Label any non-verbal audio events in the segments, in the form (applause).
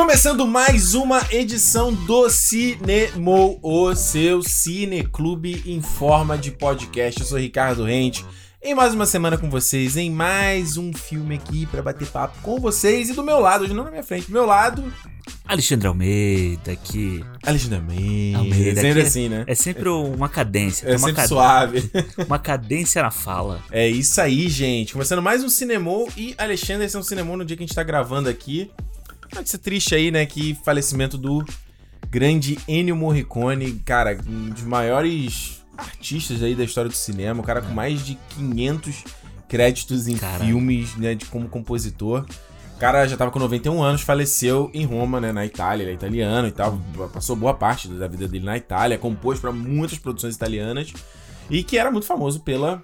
Começando mais uma edição do Cinemo, o seu cineclube em forma de podcast. Eu sou Ricardo Rente. Em mais uma semana com vocês, em mais um filme aqui para bater papo com vocês. E do meu lado, hoje não na minha frente, do meu lado. Alexandre Almeida aqui. Alexandre Almeida. Almeida sempre aqui assim, né? É sempre uma cadência. É uma sempre cade- suave. (laughs) Uma cadência na fala. É isso aí, gente. Começando mais um Cinemô e Alexandre, esse é um Cinemô no dia que a gente tá gravando aqui. Notícia triste aí, né? Que falecimento do grande Ennio Morricone, cara, um dos maiores artistas aí da história do cinema, o cara com mais de 500 créditos em Caralho. filmes, né, de como compositor. O cara já tava com 91 anos, faleceu em Roma, né, na Itália, ele é italiano e tal, passou boa parte da vida dele na Itália, compôs para muitas produções italianas e que era muito famoso pela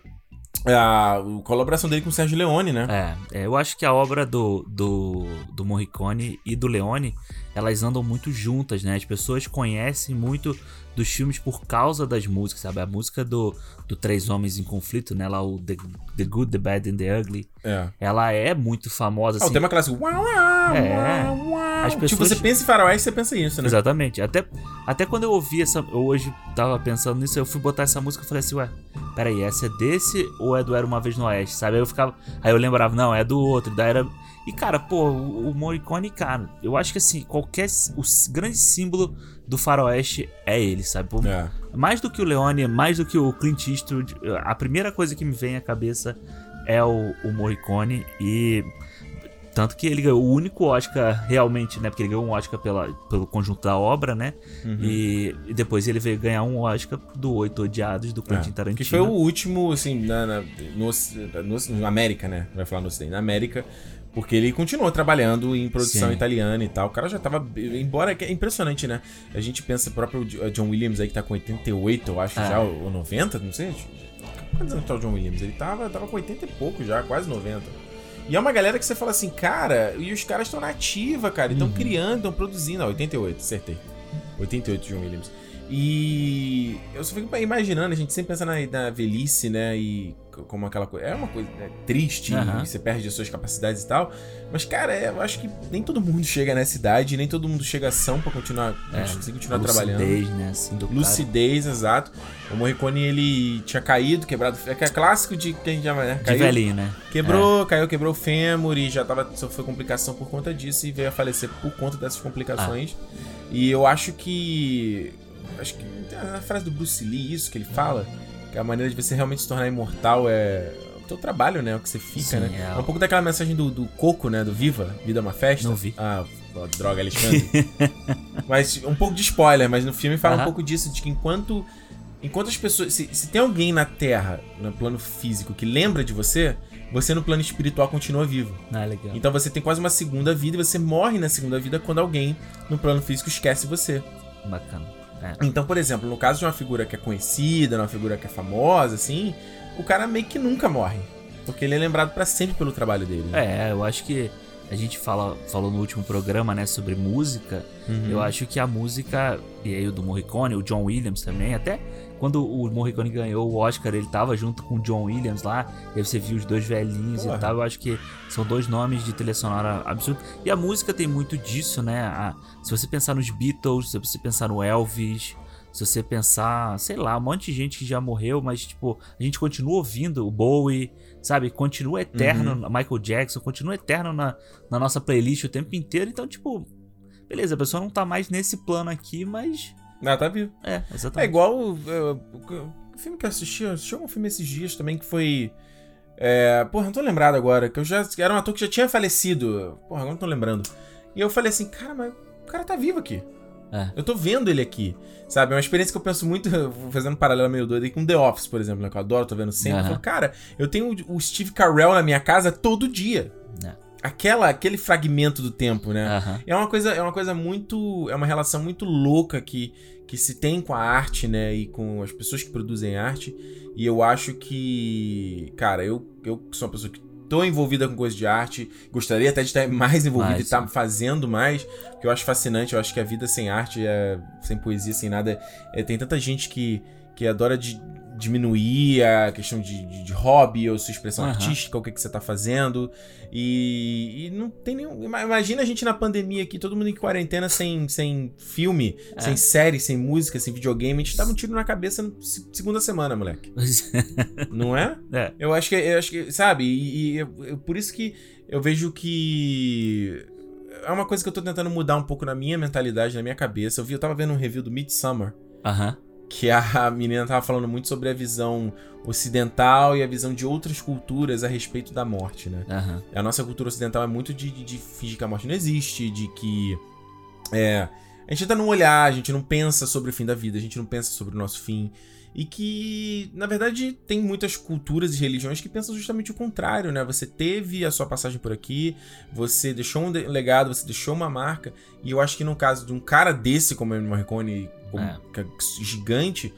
a colaboração dele com o Sérgio Leone, né? É, é, eu acho que a obra do, do, do Morricone e do Leone, elas andam muito juntas, né? As pessoas conhecem muito dos filmes por causa das músicas, sabe? A música do, do Três Homens em Conflito, né? Lá o The, The Good, The Bad and The Ugly, É. ela é muito famosa, Ah, o assim. tema clássico. Uau, uau, É. uau, uau. As Tipo, pessoas- você pensa em faroeste, você pensa isso, né? Exatamente. Até, até quando eu ouvi essa. Eu hoje tava pensando nisso, eu fui botar essa música e falei assim, ué, peraí, essa é desse ou é do Era Uma Vez no Oeste? Sabe? Aí eu ficava. Aí eu lembrava, não, é do outro, da Era. E, cara, pô, o, o Morricone, cara, eu acho que assim, qualquer. O grande símbolo do faroeste é ele, sabe? Pô, É. Mais do que o Leone, mais do que o Clint Eastwood, a primeira coisa que me vem à cabeça é o, o Morricone e tanto que ele ganhou o único Oscar realmente, né? Porque ele ganhou um Oscar pela, pelo conjunto da obra, né? Uhum. E, e depois ele veio ganhar um Oscar do Oito Odiados do Quentin É. Tarantino. Que foi o último, assim, na, na, no, no- na América, né? Vai falar no Ocidente. Na América, porque ele continuou trabalhando em produção Sim. italiana e tal. O cara já tava. Embora é impressionante, né? A gente pensa, o próprio John Williams aí que tá com 88, eu acho, É. já, ou 90, não sei. Quantos anos tá o John Williams? Ele tava, tava com 80 e pouco já, quase 90. E é uma galera que você fala assim, cara, e os caras estão na ativa, cara, estão Uhum. criando, estão produzindo. Ah, 88, acertei. 88 John Williams. E eu só fico imaginando, a gente sempre pensa na, na velhice, né? E como aquela coisa. É uma coisa né, triste, e você perde as suas capacidades e tal. Mas, cara, é, eu acho que nem todo mundo chega nessa idade, nem todo mundo chega são pra continuar, É, conseguir continuar lucidez, trabalhando. né? Assim, do cara. Lucidez, exato. O Morricone, ele tinha caído, quebrado. É que é clássico de que a gente chama, né? De Caiu, velhinho, né? Quebrou, caiu, quebrou o fêmur e já tava, sofreu complicação por conta disso e veio a falecer por conta dessas complicações. E eu acho que. Acho que a frase do Bruce Lee, isso que ele fala, a maneira de você realmente se tornar imortal é o teu trabalho, né? O que você fica, Sim, né? é. É um pouco daquela mensagem do, do Coco, né? Do Viva, Vida é uma Festa. Não vi. Ah, droga, Alexandre. (laughs) mas um pouco de spoiler, mas no filme fala um Aham. pouco disso, de que enquanto. Enquanto as pessoas. Se, se tem alguém na Terra, no plano físico, que lembra de você, você no plano espiritual continua vivo. Ah, legal. Então você tem quase uma segunda vida e você morre na segunda vida quando alguém no plano físico esquece você. Bacana. É. Então, por exemplo, no caso de uma figura que é conhecida, uma figura que é famosa, assim, o cara meio que nunca morre. Porque ele é lembrado pra sempre pelo trabalho dele. né? É, eu acho que a gente fala, falou no último programa, né, sobre música. Uhum. Eu acho que a música, e aí o do Morricone, o John Williams também, até quando o Morricone ganhou o Oscar, ele tava junto com o John Williams lá, e aí você viu os dois velhinhos Porra. e tal. Eu acho que são dois nomes de trilha sonora absurdo. E a música tem muito disso, né? A- se você pensar nos Beatles, se você pensar no Elvis. Se você pensar, sei lá, um monte de gente que já morreu, mas, tipo, a gente continua ouvindo o Bowie, sabe? Continua eterno, Uhum. Michael Jackson, continua eterno na, na nossa playlist o tempo inteiro. Então, tipo, beleza, a pessoa não tá mais nesse plano aqui, mas. Ah, tá vivo. É, É exatamente. igual o, o- o filme que eu assisti, eu assisti um filme esses dias também que foi. É, porra, não tô lembrado agora, que eu já. Era um ator que já tinha falecido. Porra, agora não tô lembrando. E eu falei assim, cara, mas o cara tá vivo aqui. É. Eu tô vendo ele aqui. Sabe? É uma experiência que eu penso muito, (laughs) fazendo um paralelo meio doido aí com The Office, por exemplo, né? Que eu adoro, tô vendo sempre. Eu Aham. falo, cara, eu tenho o Steve Carell na minha casa todo dia. Aquela, aquele fragmento do tempo, né? Aham. É uma coisa, é uma coisa muito, é uma relação muito louca que, que se tem com a arte, né, e com as pessoas que produzem arte. E eu acho que, cara, eu eu que sou uma pessoa que tô envolvida com coisas de arte, gostaria até de estar mais envolvida Mais, e estar sim. fazendo mais, porque eu acho fascinante, eu acho que a vida sem arte, é, sem poesia, sem nada, é, tem tanta gente que que adora de diminuir a questão de, de, de hobby ou sua expressão Aham. artística, o que, que você tá fazendo. E, e não tem nenhum. ima- Imagina a gente na pandemia aqui, todo mundo em quarentena sem, sem filme, É. sem série, sem música, sem videogame. A gente tava um tiro na cabeça na se- segunda semana, moleque. Não é? é. Eu acho que, eu acho que sabe? E, e eu- eu- por isso que eu vejo que. É uma coisa que eu tô tentando mudar um pouco na minha mentalidade, na minha cabeça. Eu vi, eu tava vendo um review do Midsummer Aham. Que (laughs) a menina tava falando muito sobre a visão ocidental e a visão de outras culturas a respeito da morte, né? Aham. A nossa cultura ocidental é muito de, de, de fingir que a morte não existe, de que. É. A gente tenta não olhar, a gente não pensa sobre o fim da vida, a gente não pensa sobre o nosso fim. E que, na verdade, tem muitas culturas e religiões que pensam justamente o contrário, né? Você teve a sua passagem por aqui, você deixou um legado, você deixou uma marca. E eu acho que no caso de um cara desse, como o Ennio Morricone, É. é gigante,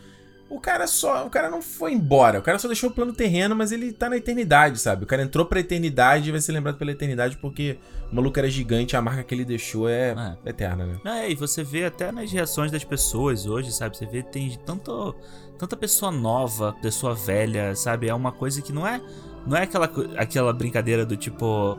o cara só. O cara não foi embora. O cara só deixou o plano terreno, mas ele tá na eternidade, sabe? O cara entrou pra eternidade e vai ser lembrado pela eternidade porque o maluco era gigante, a marca que ele deixou é, eterna, né? É, e você vê até nas reações das pessoas hoje, sabe? Você vê tem tanto, tanta pessoa nova, pessoa velha, sabe? É uma coisa que não é não é aquela, aquela brincadeira do tipo,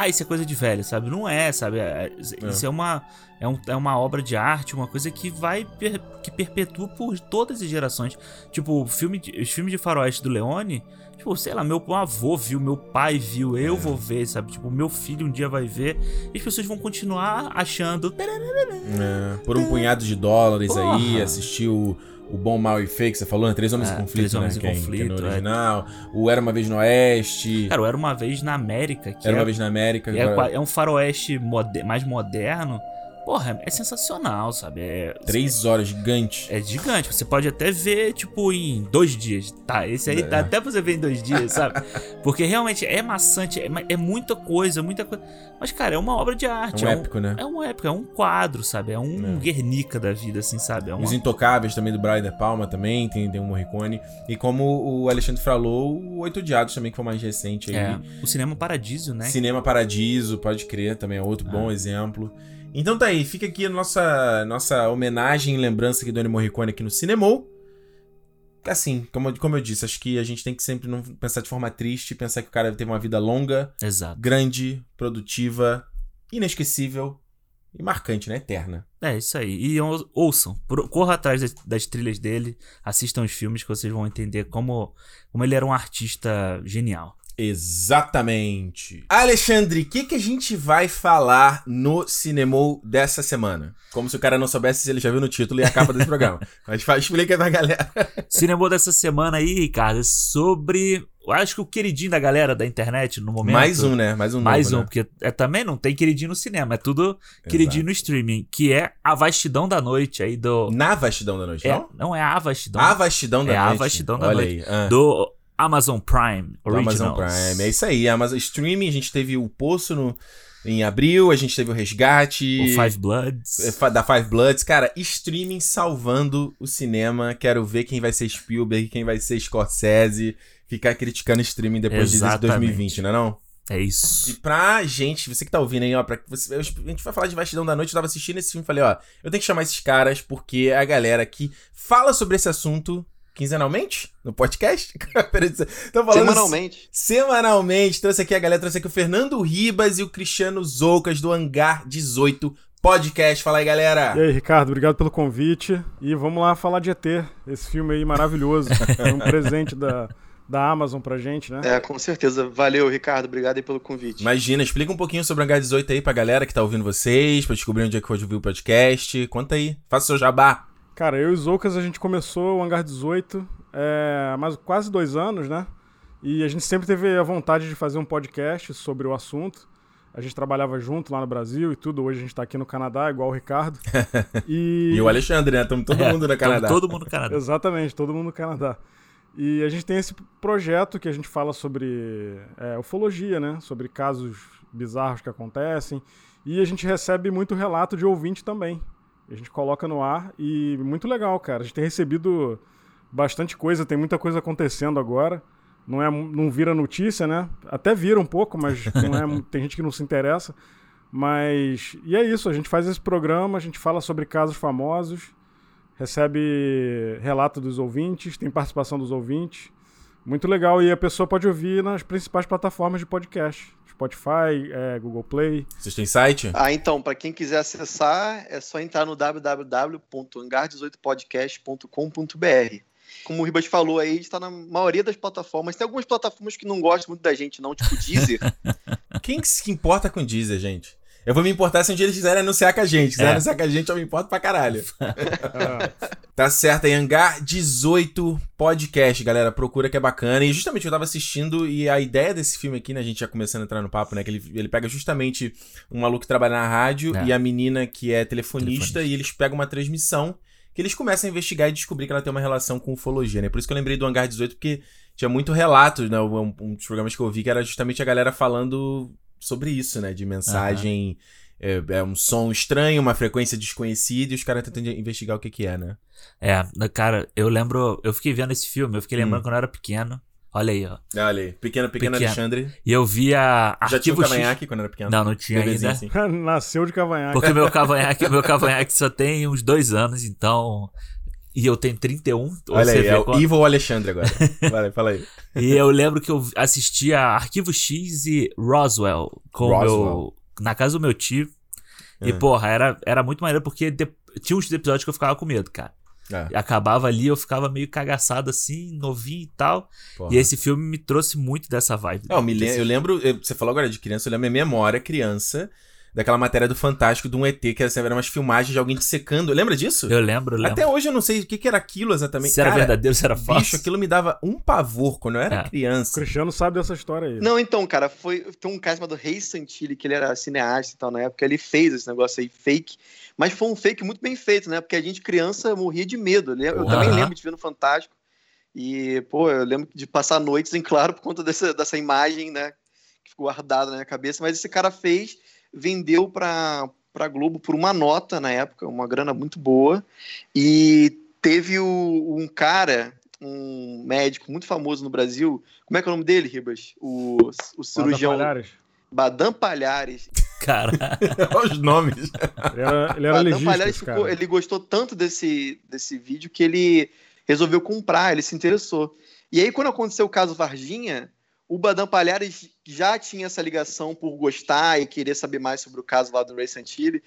ah, isso é coisa de velho, sabe? Não é, sabe? É- é- Isso é uma é, um- é uma obra de arte, uma coisa que vai per- que perpetua por todas as gerações. Tipo, filme de- os filmes de faroeste do Leone, tipo, sei lá, meu avô viu, meu pai viu, eu É. vou ver, sabe? Tipo, meu filho um dia vai ver, e as pessoas vão continuar achando É, por um punhado de dólares aí, Porra. assistiu o Bom, Mal e Fake, você falou, né? Três Homens É, em Conflito, Três né? Homens em que é- é Conflito, no é. original. O Era Uma Vez no Oeste. Cara, eu era uma vez na América, que Era é, Uma Vez na América. é, agora- é um faroeste mode- mais moderno. Porra, é sensacional, sabe? É, Três horas, gigante. é gigante. Você pode até ver, tipo, em dois dias. Tá, esse aí É. dá até pra você ver em dois dias, sabe? (laughs) Porque realmente é maçante, é, é muita coisa, muita coisa. Mas, cara, é uma obra de É arte. um é épico, né? É um épico, é um quadro, sabe? É um É. Guernica da vida, assim, sabe? É uma... Os Intocáveis também do Brian De Palma também, tem, tem um Morricone. E como o Alexandre falou, o Oito Odiados também, que foi mais recente aí. É, o Cinema Paradiso, né? Cinema Paradiso, pode crer, também é outro Ah. bom exemplo. Então tá aí, fica aqui a nossa, nossa homenagem e lembrança aqui do Ennio Morricone aqui no Cinemol. Assim, como, eu- como eu disse, acho que a gente tem que sempre não pensar de forma triste, pensar que o cara teve uma vida longa, Exato. grande, produtiva, inesquecível e marcante, né? Eterna. É, isso aí. E ou- ouçam, corra atrás das, das trilhas dele, assistam os filmes que vocês vão entender como, como ele era um artista genial. Exatamente. Alexandre, o que, que a gente vai falar no Cinemol dessa semana? Como se o cara não soubesse se ele já viu no título e a capa desse programa. (laughs) Mas fa- explica pra galera. Cinema dessa semana aí, Ricardo, é sobre. Eu acho que o queridinho da galera da internet no momento. Mais um, né? Mais um Mais novo, um, né? porque é, também não tem queridinho no cinema, é tudo queridinho no streaming, que é A Vastidão da Noite aí do. Na vastidão da noite, É, não? não é A Vastidão. A vastidão da É a noite. vastidão da Olha noite. Aí. Ah, Do Amazon Prime Originals. Amazon Prime. É isso aí. Amazon Streaming, a gente teve o Poço no, em abril, a gente teve o Resgate. O Five Bloods. é, Da Five Bloods. Cara, streaming salvando o cinema. Quero ver quem vai ser Spielberg, quem vai ser Scorsese. Ficar criticando streaming depois de Exatamente. 2020, não é não? É E isso. pra gente, você que tá ouvindo aí, ó, pra, você, a gente vai falar de Vastidão da Noite, eu tava assistindo esse filme e falei, ó, eu tenho que chamar esses caras porque é a galera que fala sobre esse assunto quinzenalmente no podcast. (laughs) Tô falando Semanalmente. Semanalmente. Trouxe aqui a galera, trouxe aqui o Fernando Ribas e o Cristiano Zoucas do Hangar 18 Podcast. Fala aí, galera. E aí, Ricardo, obrigado pelo convite. E vamos lá falar de ET, esse filme aí maravilhoso. É um presente da, da Amazon pra gente, né? É, com certeza. Valeu, Ricardo. Obrigado aí pelo convite. Imagina, explica um pouquinho sobre o Hangar 18 aí pra galera que tá ouvindo vocês, pra descobrir onde é que pode ouvir o podcast. Conta aí, faça o seu jabá. Cara, eu e os Zoucas, a gente começou o Hangar 18 é, há mais quase dois anos, né? E a gente sempre teve a vontade de fazer um podcast sobre o assunto. A gente trabalhava junto lá no Brasil e tudo. Hoje a gente tá aqui no Canadá, igual o Ricardo. (laughs) E, E o Alexandre, né? Tamo todo É, mundo no todo- Canadá. Todo mundo no Canadá. Exatamente, todo mundo no Canadá. E a gente tem esse projeto que a gente fala sobre é, ufologia, né? Sobre casos bizarros que acontecem. E a gente recebe muito relato de ouvinte também. A gente coloca no ar e muito legal, cara. A gente tem recebido bastante coisa, tem muita coisa acontecendo agora. Não, é, não vira notícia, né? Até vira um pouco, mas (laughs) não é, tem gente que não se interessa. Mas. E é isso, a gente faz esse programa, a gente fala sobre casos famosos. recebe relato dos ouvintes, tem participação dos ouvintes. Muito legal. E a pessoa pode ouvir nas principais plataformas de podcast. Spotify, é, Google Play. Vocês têm site? Ah, então, para quem quiser acessar, é só entrar no www.hangar18podcast.com.br. Como o Ribas falou aí, a gente está na maioria das plataformas. Tem algumas plataformas que não gostam muito da gente, não, tipo Deezer. (laughs) Quem que se importa com Deezer, gente? Eu vou me importar se um dia eles quiserem anunciar com a gente. Se quiserem É. anunciar com a gente, eu me importo pra caralho. (laughs) Tá certo, aí Hangar 18 Podcast, galera. Procura que é bacana. E justamente eu tava assistindo e a ideia desse filme aqui, né? A gente já começando a entrar no papo, né? Que ele, ele pega justamente um maluco que trabalha na rádio É. e a menina que é telefonista, Telefonista. e eles pegam uma transmissão que eles começam a investigar e descobrir que ela tem uma relação com ufologia, né? Por isso que eu lembrei do Hangar 18, porque tinha muito relato, né? Um, um dos programas que eu vi que era justamente a galera falando sobre isso, né? De mensagem. É, é um som estranho, uma frequência desconhecida e os caras tentando investigar o que que é, né? É, cara, eu lembro. Eu fiquei vendo esse filme, eu fiquei lembrando Hum. quando eu era pequeno. Olha aí, ó. Olha aí, pequeno, pequeno, Pequeno. Alexandre. E eu via Já tinha o Arquivo X. cavanhaque quando era pequeno? Não, não tinha Bebezinho ainda. assim. (laughs) Nasceu de cavanhaque. Porque meu cavanhaque, meu cavanhaque só tem uns dois anos, então. E eu tenho 31. Olha aí, é o quando- Evil Alexandre agora. (laughs) Vai, fala aí. E eu lembro que eu assistia Arquivo X e Roswell com o Roswell. meu. Na casa do meu tio. E, É. porra, era, era muito maneiro porque de- tinha uns episódios que eu ficava com medo, cara. É, E acabava ali, eu ficava meio cagaçado assim, novinho e tal. porra. E esse filme me trouxe muito dessa vibe. Eu, me Desse- eu lembro, eu- você falou agora de criança, eu lembro minha memória, criança, daquela matéria do Fantástico de um ET, que era, assim, eram umas filmagens de alguém dissecando. Lembra disso? Eu lembro, eu lembro. Até hoje eu não sei o que, que era aquilo exatamente. se era Cara, verdadeiro, se era falso. Bicho, aquilo me dava um pavor quando eu era É. O criança. Cristiano sabe dessa história aí. Não, então, cara, foi. Tem um cara chamado Rei Santilli, que ele era cineasta e tal na época, ele fez esse negócio aí fake. Mas foi um fake muito bem feito, né? Porque a gente, criança, morria de medo. né? Eu Porra. também lembro de ver no Fantástico. E, pô, eu lembro de passar noites (laughs) em claro por conta dessa, dessa imagem, né? Que ficou guardada na minha cabeça. Mas esse cara fez, vendeu pra, pra Globo por uma nota na época, uma grana muito boa. E teve o- um cara, um médico muito famoso no Brasil. Como é que é o nome dele, Ribas? O, o cirurgião Palhares. Badam Palhares. Cara, (laughs) Olha os nomes. Ele era, ele era Badam legista, Palhares ficou- cara. ele gostou tanto desse, desse vídeo que ele resolveu comprar, ele se interessou. E aí, quando aconteceu o caso Varginha, o Badam Palhares já tinha essa ligação por gostar e querer saber mais sobre o caso lá do Ray Santilli,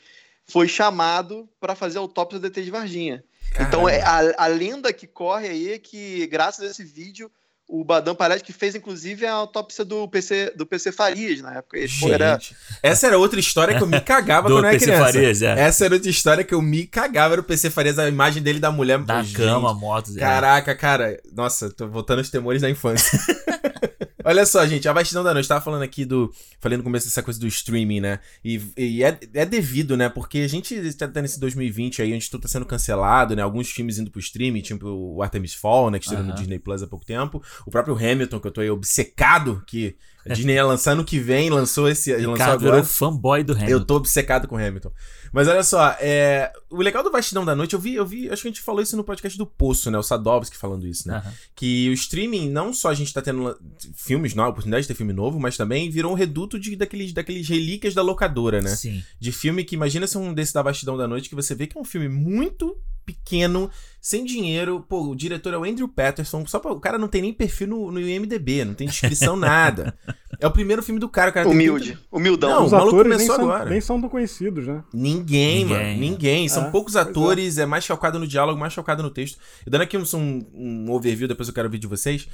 foi chamado para fazer a autópsia do ET de Varginha. Então, é, a, a lenda que corre aí é que, graças a esse vídeo, o Badam Palhares, que fez inclusive a autópsia do PC, do PC Farias na época. Era, essa era outra história que eu me cagava (laughs) do quando eu era PC criança. Farias, é. Essa era outra história que eu me cagava, era o PC Farias, a imagem dele da mulher. Da Gente, cama, motos. é. Caraca, cara. Nossa, tô voltando aos temores da infância. (laughs) Olha só, gente, a vastidão da noite. Tava falando aqui do. Falei no começo dessa coisa do streaming, né? E, e é, é devido, né? Porque a gente tá nesse 2020 aí, onde tudo tá sendo cancelado, né? Alguns filmes indo pro streaming, tipo o Artemis Fall, né? Que estreou no Aham. Disney Plus há pouco tempo. O próprio Hamilton, que eu tô aí obcecado, que a (laughs) Disney ia lançar no que vem, lançou esse. lançou Cara, agora. virou fanboy do Hamilton. Eu tô obcecado com Hamilton. Mas olha só, é, o legal do Vastidão da Noite, eu vi, eu vi, acho que a gente falou isso no podcast do Poço, né? O Sadovski falando isso, né? Aham. Que o streaming, não só a gente tá tendo filmes novos, oportunidade de ter filme novo, mas também virou um reduto de, daqueles, daqueles relíquias da locadora, né? Sim. De filme que, imagina ser um desse da Vastidão da Noite, que você vê que é um filme muito pequeno, sem dinheiro. Pô, o diretor é o Andrew Patterson, só pra, o cara não tem nem perfil no, no IMDB, não tem descrição, (laughs) nada. É o primeiro filme do cara, o cara tem humilde, 30 humildão. Não, Os o maluco atores nem começou são, agora. nem são tão conhecidos, né? Ninguém, Ninguém, mano. é. Ninguém. São É, poucos é. atores, é. mais calcado no diálogo, mais calcado no texto. E dando aqui um, um, um overview, depois eu quero ouvir de vocês.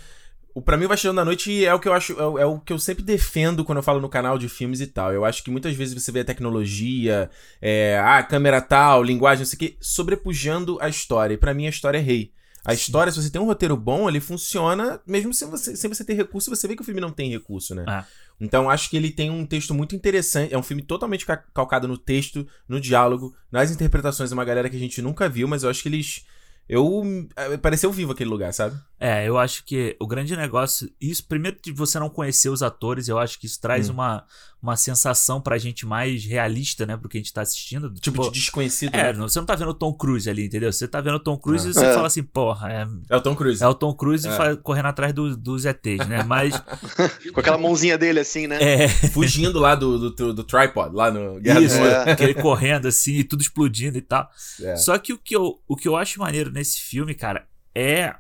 O, pra mim, o Vastidão da Noite é o que eu acho, é o, é o que eu sempre defendo quando eu falo no canal de filmes e tal. Eu acho que muitas vezes você vê a tecnologia, é, ah, câmera tal, linguagem, não sei o quê, sobrepujando a história. E pra mim a história é rei. A história, se você tem um roteiro bom, ele funciona, mesmo sem você, sem você ter recurso, você vê que o filme não tem recurso, né? Ah. Então acho que ele tem um texto muito interessante. É um filme totalmente ca- calcado no texto, no diálogo, nas interpretações de uma galera que a gente nunca viu, mas eu acho que eles Eu. eh, Pareceu vivo aquele lugar, sabe? É, eu acho que o grande negócio. Isso, primeiro de você não conhecer os atores, eu acho que isso traz Hum. uma, uma sensação pra gente mais realista, né? Pro que a gente tá assistindo. Tipo, de desconhecido. É, né? não- você não tá vendo o Tom Cruise ali, entendeu? Você tá vendo o Tom Cruise É. e você É. fala assim, porra, é, É o Tom Cruise. é o Tom Cruise É. correndo atrás do- dos ETs, né? Mas. (laughs) Com aquela mãozinha dele assim, né? é. Fugindo lá do, do, do tripod, lá no Guerra Isso, do É. aquele correndo assim, e tudo explodindo e tal. É. Só que o que, eu, o que eu acho maneiro nesse filme, cara, é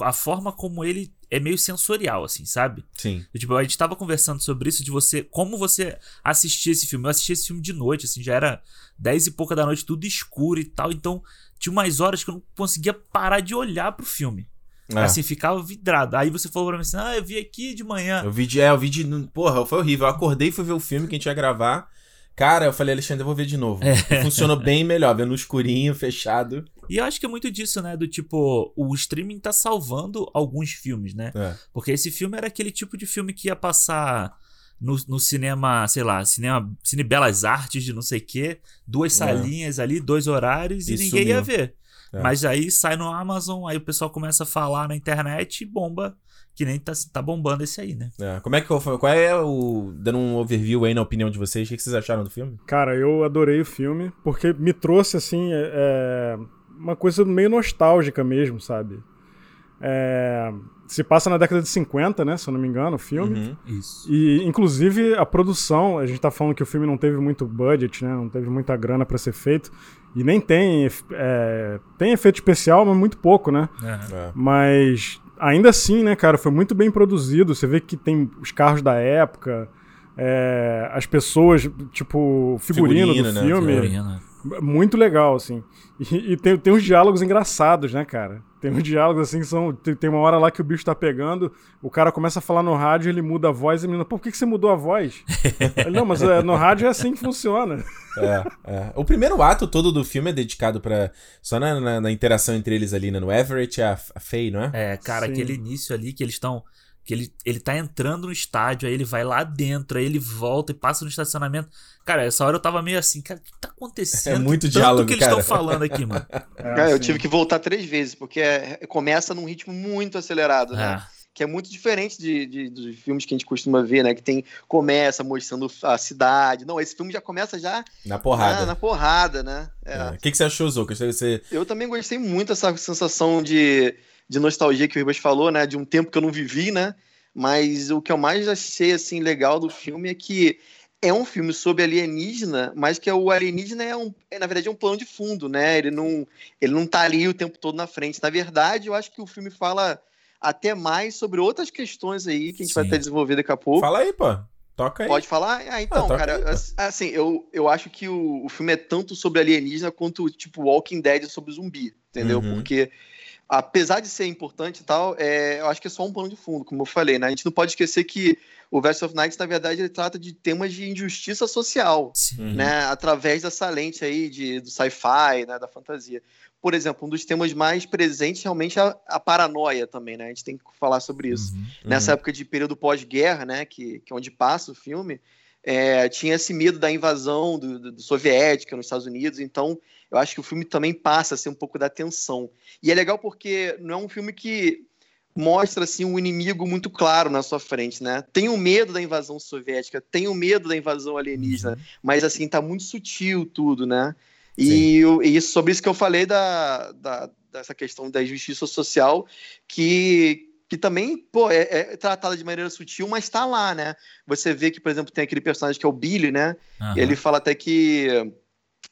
a forma como ele é meio sensorial, assim, sabe? Sim. Tipo, a gente tava conversando sobre isso, de você. Como você assistir esse filme. Eu assisti esse filme de noite, assim, já era dez e pouca da noite, tudo escuro e tal. Então, tinha umas horas que eu não conseguia parar de olhar pro filme. É. Assim, ficava vidrado. Aí você falou pra mim assim: ah, eu vi aqui de manhã. Eu vi de. É, eu vi de. Porra, foi horrível. Eu acordei e fui ver o filme que a gente ia gravar. Cara, eu falei, Alexandre, eu vou ver de novo. É. Funcionou bem melhor, vendo no escurinho, fechado. E eu acho que é muito disso, né? Do tipo, o streaming tá salvando alguns filmes, né? É. Porque esse filme era aquele tipo de filme que ia passar no, no cinema, sei lá, cinema, Cine Belas Artes de não sei o quê, duas É. salinhas ali, dois horários e E ninguém ia ver. É. Mas aí sai no Amazon, aí o pessoal começa a falar na internet e bomba, que nem tá, tá bombando esse aí, né? É. Como é que foi? Qual é o. Dando um overview aí na opinião de vocês, o que que vocês acharam do filme? Cara, eu adorei o filme, porque me trouxe, assim, é, é, uma coisa meio nostálgica mesmo, sabe? É, se passa na década de 50, né? Se eu não me engano, o filme. Uhum. Isso. E, inclusive, a produção, a gente tá falando que o filme não teve muito budget, né? Não teve muita grana pra ser feito. E nem tem, é, tem efeito especial, mas muito pouco, né? É. Mas ainda assim, né, cara, foi muito bem produzido. Você vê que tem os carros da época, é, as pessoas, tipo, figurino, Figurino, do né? filme. Figurino. Muito legal, assim. E, e tem, tem uns diálogos engraçados, né, cara? Tem uns diálogos assim que são. Tem, tem uma hora lá que o bicho tá pegando, o cara começa a falar no rádio, ele muda a voz e a menina, pô, por que, que você mudou a voz? (laughs) Ele, não, mas é, no rádio é assim que funciona. É, é. O primeiro ato todo do filme é dedicado pra. Só na, na- na interação entre eles ali, né? No Everett e a, a Faye, não é? É, cara, Sim. aquele início ali que eles estão. Que ele, ele tá entrando no estádio, aí ele vai lá dentro, aí ele volta e passa no estacionamento. Cara, essa hora eu tava meio assim, cara, o que tá acontecendo? É muito Tanto diálogo, que eles estão falando aqui, mano. É, (laughs) Cara, eu tive que voltar três vezes, porque é- começa num ritmo muito acelerado, né? É. Que é muito diferente de, de- dos filmes que a gente costuma ver, né? Que tem começa mostrando a cidade. Não, esse filme já começa já Na na, porrada. na porrada, né? É. É. O que, que você achou? Você, você... Eu também gostei muito dessa sensação de, de nostalgia que o Ribas falou, né? De um tempo que eu não vivi, né? Mas o que eu mais achei, assim, legal do filme é que é um filme sobre alienígena, mas que o alienígena é, um, é na verdade, um plano de fundo, né? Ele não, ele não tá ali o tempo todo na frente. Na verdade, eu acho que o filme fala até mais sobre outras questões aí que a gente vai Sim. até desenvolver daqui a pouco. Fala aí, pô. Toca aí. Pode falar? Ah, então, Ah, cara, aí, assim, eu, eu acho que o, o filme é tanto sobre alienígena quanto, tipo, Walking Dead sobre zumbi, entendeu? Uhum. Porque, apesar de ser importante e tal, é, eu acho que é só um pano de fundo, como eu falei, né? A gente não pode esquecer que o Verse of Night, na verdade, ele trata de temas de injustiça social, Sim. Uhum. né? Através dessa lente aí de, do sci-fi, né? Da fantasia. Por exemplo, um dos temas mais presentes realmente é a, a paranoia também, né? A gente tem que falar sobre isso Uhum. nessa época de período pós-guerra, né, que, que é onde passa o filme, é, tinha esse medo da invasão do, do- do soviética nos Estados Unidos, então eu acho que o filme também passa assim, um pouco da tensão. E é legal porque não é um filme que mostra assim um inimigo muito claro na sua frente, né? Tem o medo da invasão soviética, tem o medo da invasão alienígena, mas assim tá muito sutil tudo, né? E, e isso- sobre isso que eu falei da, da- dessa questão da justiça social, que, que também pô, é, é tratada de maneira sutil, mas está lá, né? Você vê que, por exemplo, tem aquele personagem que é o Billy, né? Aham. Ele fala até que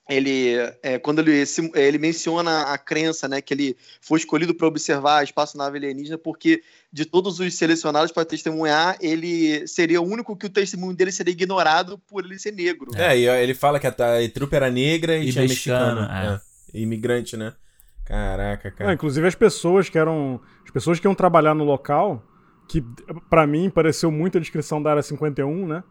ele, é, quando ele, se- ele menciona a crença, né, que ele foi escolhido para observar a espaçonave alienígena, porque de todos os selecionados para testemunhar, ele seria o único que o testemunho dele seria ignorado por ele ser negro. É, e ele fala que a, a trupe era negra e, E tinha mexicano, mexicano. é. É. Imigrante, né? Caraca, cara. inclusive as pessoas que eram. As pessoas que iam trabalhar no local, que pra mim pareceu muito a descrição da área 51, né?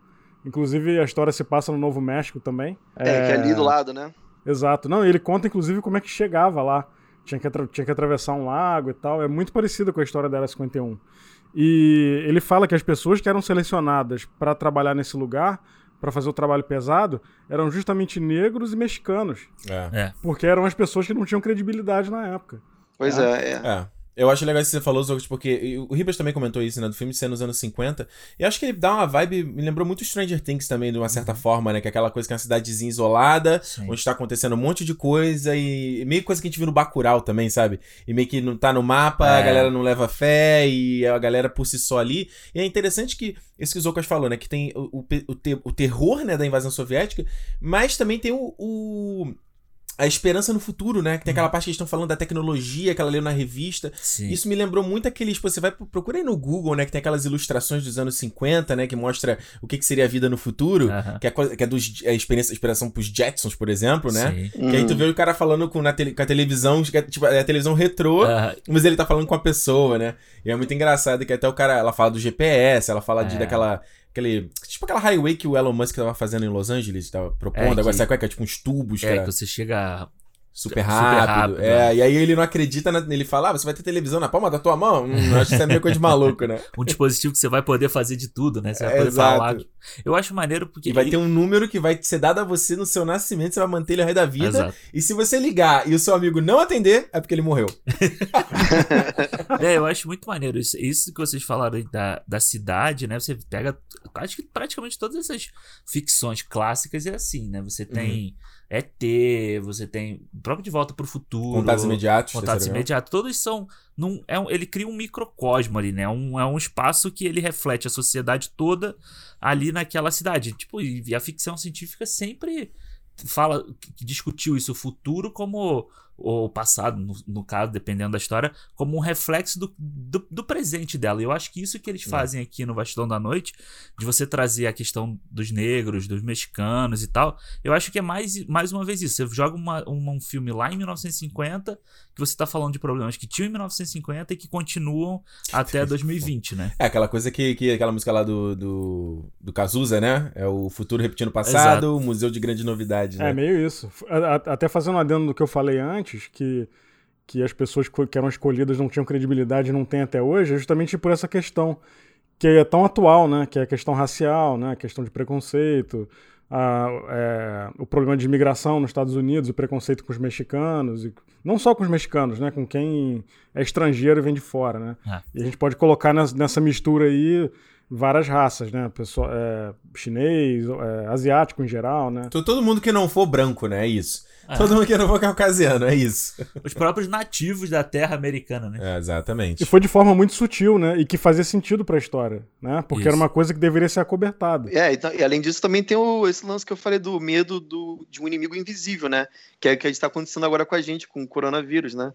Inclusive a história se passa no Novo México também. É, que é ali do lado, né? Exato. Não, ele conta inclusive como é que chegava lá. Tinha que, tinha que atravessar um lago e tal. É muito parecido com a história da Área 51. E ele fala que as pessoas que eram selecionadas para trabalhar nesse lugar, para fazer o trabalho pesado, eram justamente negros e mexicanos. É. É. Porque eram as pessoas que não tinham credibilidade na época. Pois é, é. É. Eu acho legal isso que você falou, Zogos, porque o Ribas também comentou isso, né? Do filme ser nos anos 50. E acho que ele dá uma vibe. Me lembrou muito Stranger Things também, de uma certa Uhum. forma, né? Que é aquela coisa que é uma cidadezinha isolada, Sim. onde tá acontecendo um monte de coisa e meio coisa que a gente viu no Bacurau também, sabe? E meio que não tá no mapa, a É. galera não leva fé e a galera por si só ali. E é interessante que, isso que o Zocas falou, né? Que tem o, o, o terror, né, da invasão soviética, mas também tem o- o a esperança no futuro, né? Que tem aquela parte que eles estão falando da tecnologia que ela leu na revista. Sim. Isso me lembrou muito aqueles. Você vai procura aí no Google, né? Que tem aquelas ilustrações dos anos 50, né? Que mostra o que, que seria a vida no futuro. Aham. Que é, coisa- que é dos, a experiência, a inspiração pros Jetsons, por exemplo, né? Sim. Que aí tu Uhum. vê o cara falando com, na tele- com a televisão, que é, tipo, é a televisão retrô, Aham. mas ele tá falando com a pessoa, né? E é muito engraçado que até o cara, ela fala do GPS, ela fala de É. daquela. Aquele, tipo aquela highway que o Elon Musk tava fazendo em Los Angeles, tava propondo. É, Agora, que- sabe qual é que é? Tipo uns tubos, É, cara. que você chega. Super Super rápido. rápido, é, né? e aí ele não acredita, na, ele fala, ah, você vai ter televisão na palma da tua mão? Hum, acho que isso é meio coisa de maluco, né? (laughs) Um dispositivo que você vai poder fazer de tudo, né? Você vai É, poder exato. falar. Eu acho maneiro porque. E vai ter um número que vai ser dado a você no seu nascimento, você vai manter ele ao resto da vida. Exato. E se você ligar e o seu amigo não atender, é porque ele morreu. (laughs) É, eu acho muito maneiro isso. Isso que vocês falaram da, da cidade, né? Você pega acho que praticamente todas essas ficções clássicas é assim, né? Você tem ET, você tem o próprio De Volta pro Futuro. Contatos imediatos. Contatos grau. imediatos. Todos são. Num, é um- ele cria um microcosmo ali, né? Um, é um espaço que ele reflete a sociedade toda ali naquela cidade. Tipo, e, a ficção científica sempre fala, discutiu isso, o futuro como. Ou o passado, no, no caso, dependendo da história, como um reflexo do, do, do presente dela. E eu acho que isso que eles É. fazem aqui no Bastidão da Noite, de você trazer a questão dos negros, dos mexicanos e tal, eu acho que é mais, mais uma vez isso. Você joga uma, uma- um filme lá em 1950, que você tá falando de problemas que tinham em 1950 e que continuam até (laughs) 2020, né? É aquela coisa que, que aquela música lá do, do, do Cazuza, né? É o futuro repetindo o passado, Exato. o museu de grande novidade, né? É meio isso. Até fazendo um adendo do que eu falei antes, que, que as pessoas que eram escolhidas não tinham credibilidade e não têm até hoje, é justamente por essa questão que é tão atual, né? Que é a questão racial, né? A questão de preconceito, a- é, o problema de imigração nos Estados Unidos, o preconceito com os mexicanos, e não só com os mexicanos, né? Com quem é estrangeiro e vem de fora, né? Ah. E a gente pode colocar nes- nessa mistura aí várias raças, né? Pessoal, é, chinês, é, asiático em geral, né? To- Todo mundo que não for branco, né? É isso. É. Todo mundo que não for caucasiano, é isso. Os próprios nativos da terra americana, né? É, exatamente. E foi de forma muito sutil, né? E que fazia sentido pra história, né? Porque Isso. era uma coisa que deveria ser acobertada. É, então, e além disso também tem o- esse lance que eu falei do medo do, de um inimigo invisível, né? Que é o que está acontecendo agora com a gente, com o coronavírus, né?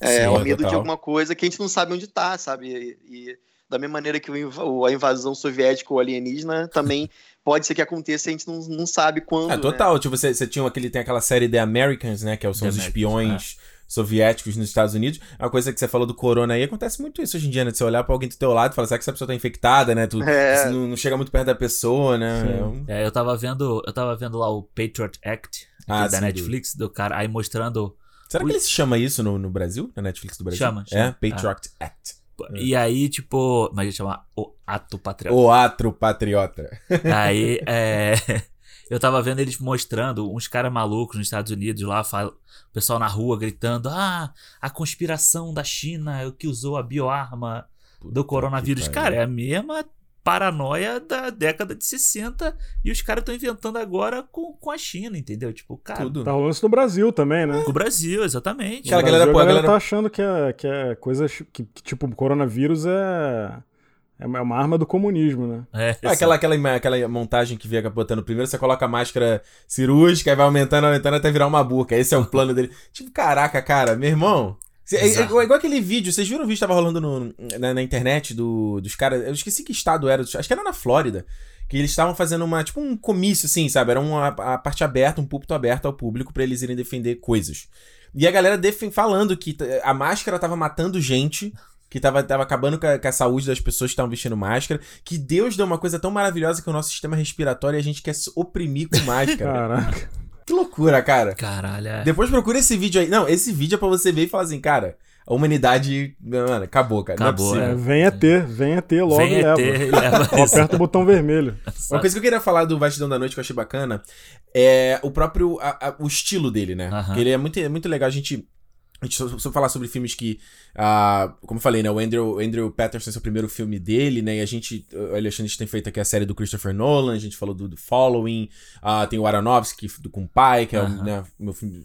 É, Sim, o medo de total. alguma coisa que a gente não sabe onde tá, sabe? E, e da mesma maneira que o- a invasão soviética ou alienígena também (laughs) pode ser que aconteça e a gente não, não sabe quando. Ah, né? total. Tipo, você, você tinha aquele, tem aquela série The Americans, né? Que são The os Americans, espiões soviéticos nos Estados Unidos. A coisa que você falou do corona aí, acontece muito isso hoje em dia, né? De você olhar pra alguém do teu lado e falar, será que essa pessoa tá infectada, né? Tu, É. não, não chega muito perto da pessoa, né? É um- É, eu tava vendo, eu tava vendo lá o Patriot Act Ah, da sim, Netflix, do cara aí mostrando Será que ele se chama isso no, no Brasil? Na Netflix do Brasil? Chama, É, chama. Patriot Act. E aí tipo, mas ele chama o ato patriota. O atro patriota. (laughs) Aí, é. Eu tava vendo eles mostrando uns caras malucos nos Estados Unidos lá, fala- o pessoal na rua gritando: Ah, a conspiração da China é o que usou a bioarma do coronavírus. Cara, é a mesma paranoia da década de 60 e os caras estão inventando agora com, com a China, entendeu? Tipo, cara, Tudo. Tá rolando isso no Brasil também, né? com o Brasil, exatamente. Aquela No galera, pô, a a galera tá achando que é, que é coisa. Que, que, tipo, o coronavírus é. É uma arma do comunismo, né? É, É aquela, aquela, aquela montagem que via botando primeiro, você coloca a máscara cirúrgica e vai aumentando, aumentando até virar uma burca. Esse é o plano dele. Tipo, caraca, cara, meu irmão. É, é igual, aquele vídeo, vocês viram o vídeo que tava rolando no- na, na internet do- dos caras. Eu esqueci que estado era, acho que era na Flórida. Que eles estavam fazendo uma, tipo, um comício, assim, sabe? Era uma a parte aberta, um púlpito aberto ao público pra eles irem defender coisas. E a galera falando que a máscara tava matando gente, que tava, tava acabando com a, com a saúde das pessoas que estavam vestindo máscara, que Deus deu uma coisa tão maravilhosa que o nosso sistema respiratório a gente quer se oprimir com máscara. (laughs) Caraca. Que loucura, cara. Caralho, é. Depois procura esse vídeo aí. Não, esse vídeo é pra você ver e falar assim, cara, a humanidade, mano, acabou, cara. Acabou, não é É, possível. venha ter, venha ter logo Vem e leva. (laughs) Leva. Aperta o botão vermelho. Uma coisa que eu queria falar do Vastidão da Noite que eu achei bacana é o próprio a- a- o estilo dele, né? Aham. Porque ele é muito, é muito legal a gente A gente só, só falar sobre filmes que, uh, como eu falei, né, o Andrew, Andrew Patterson é o primeiro filme dele, né, e a gente, o Alexandre, a gente tem feito aqui a série do Christopher Nolan, a gente falou do, do Following, uh, tem o Aronofsky, do Com Pai, que é o né, meu filme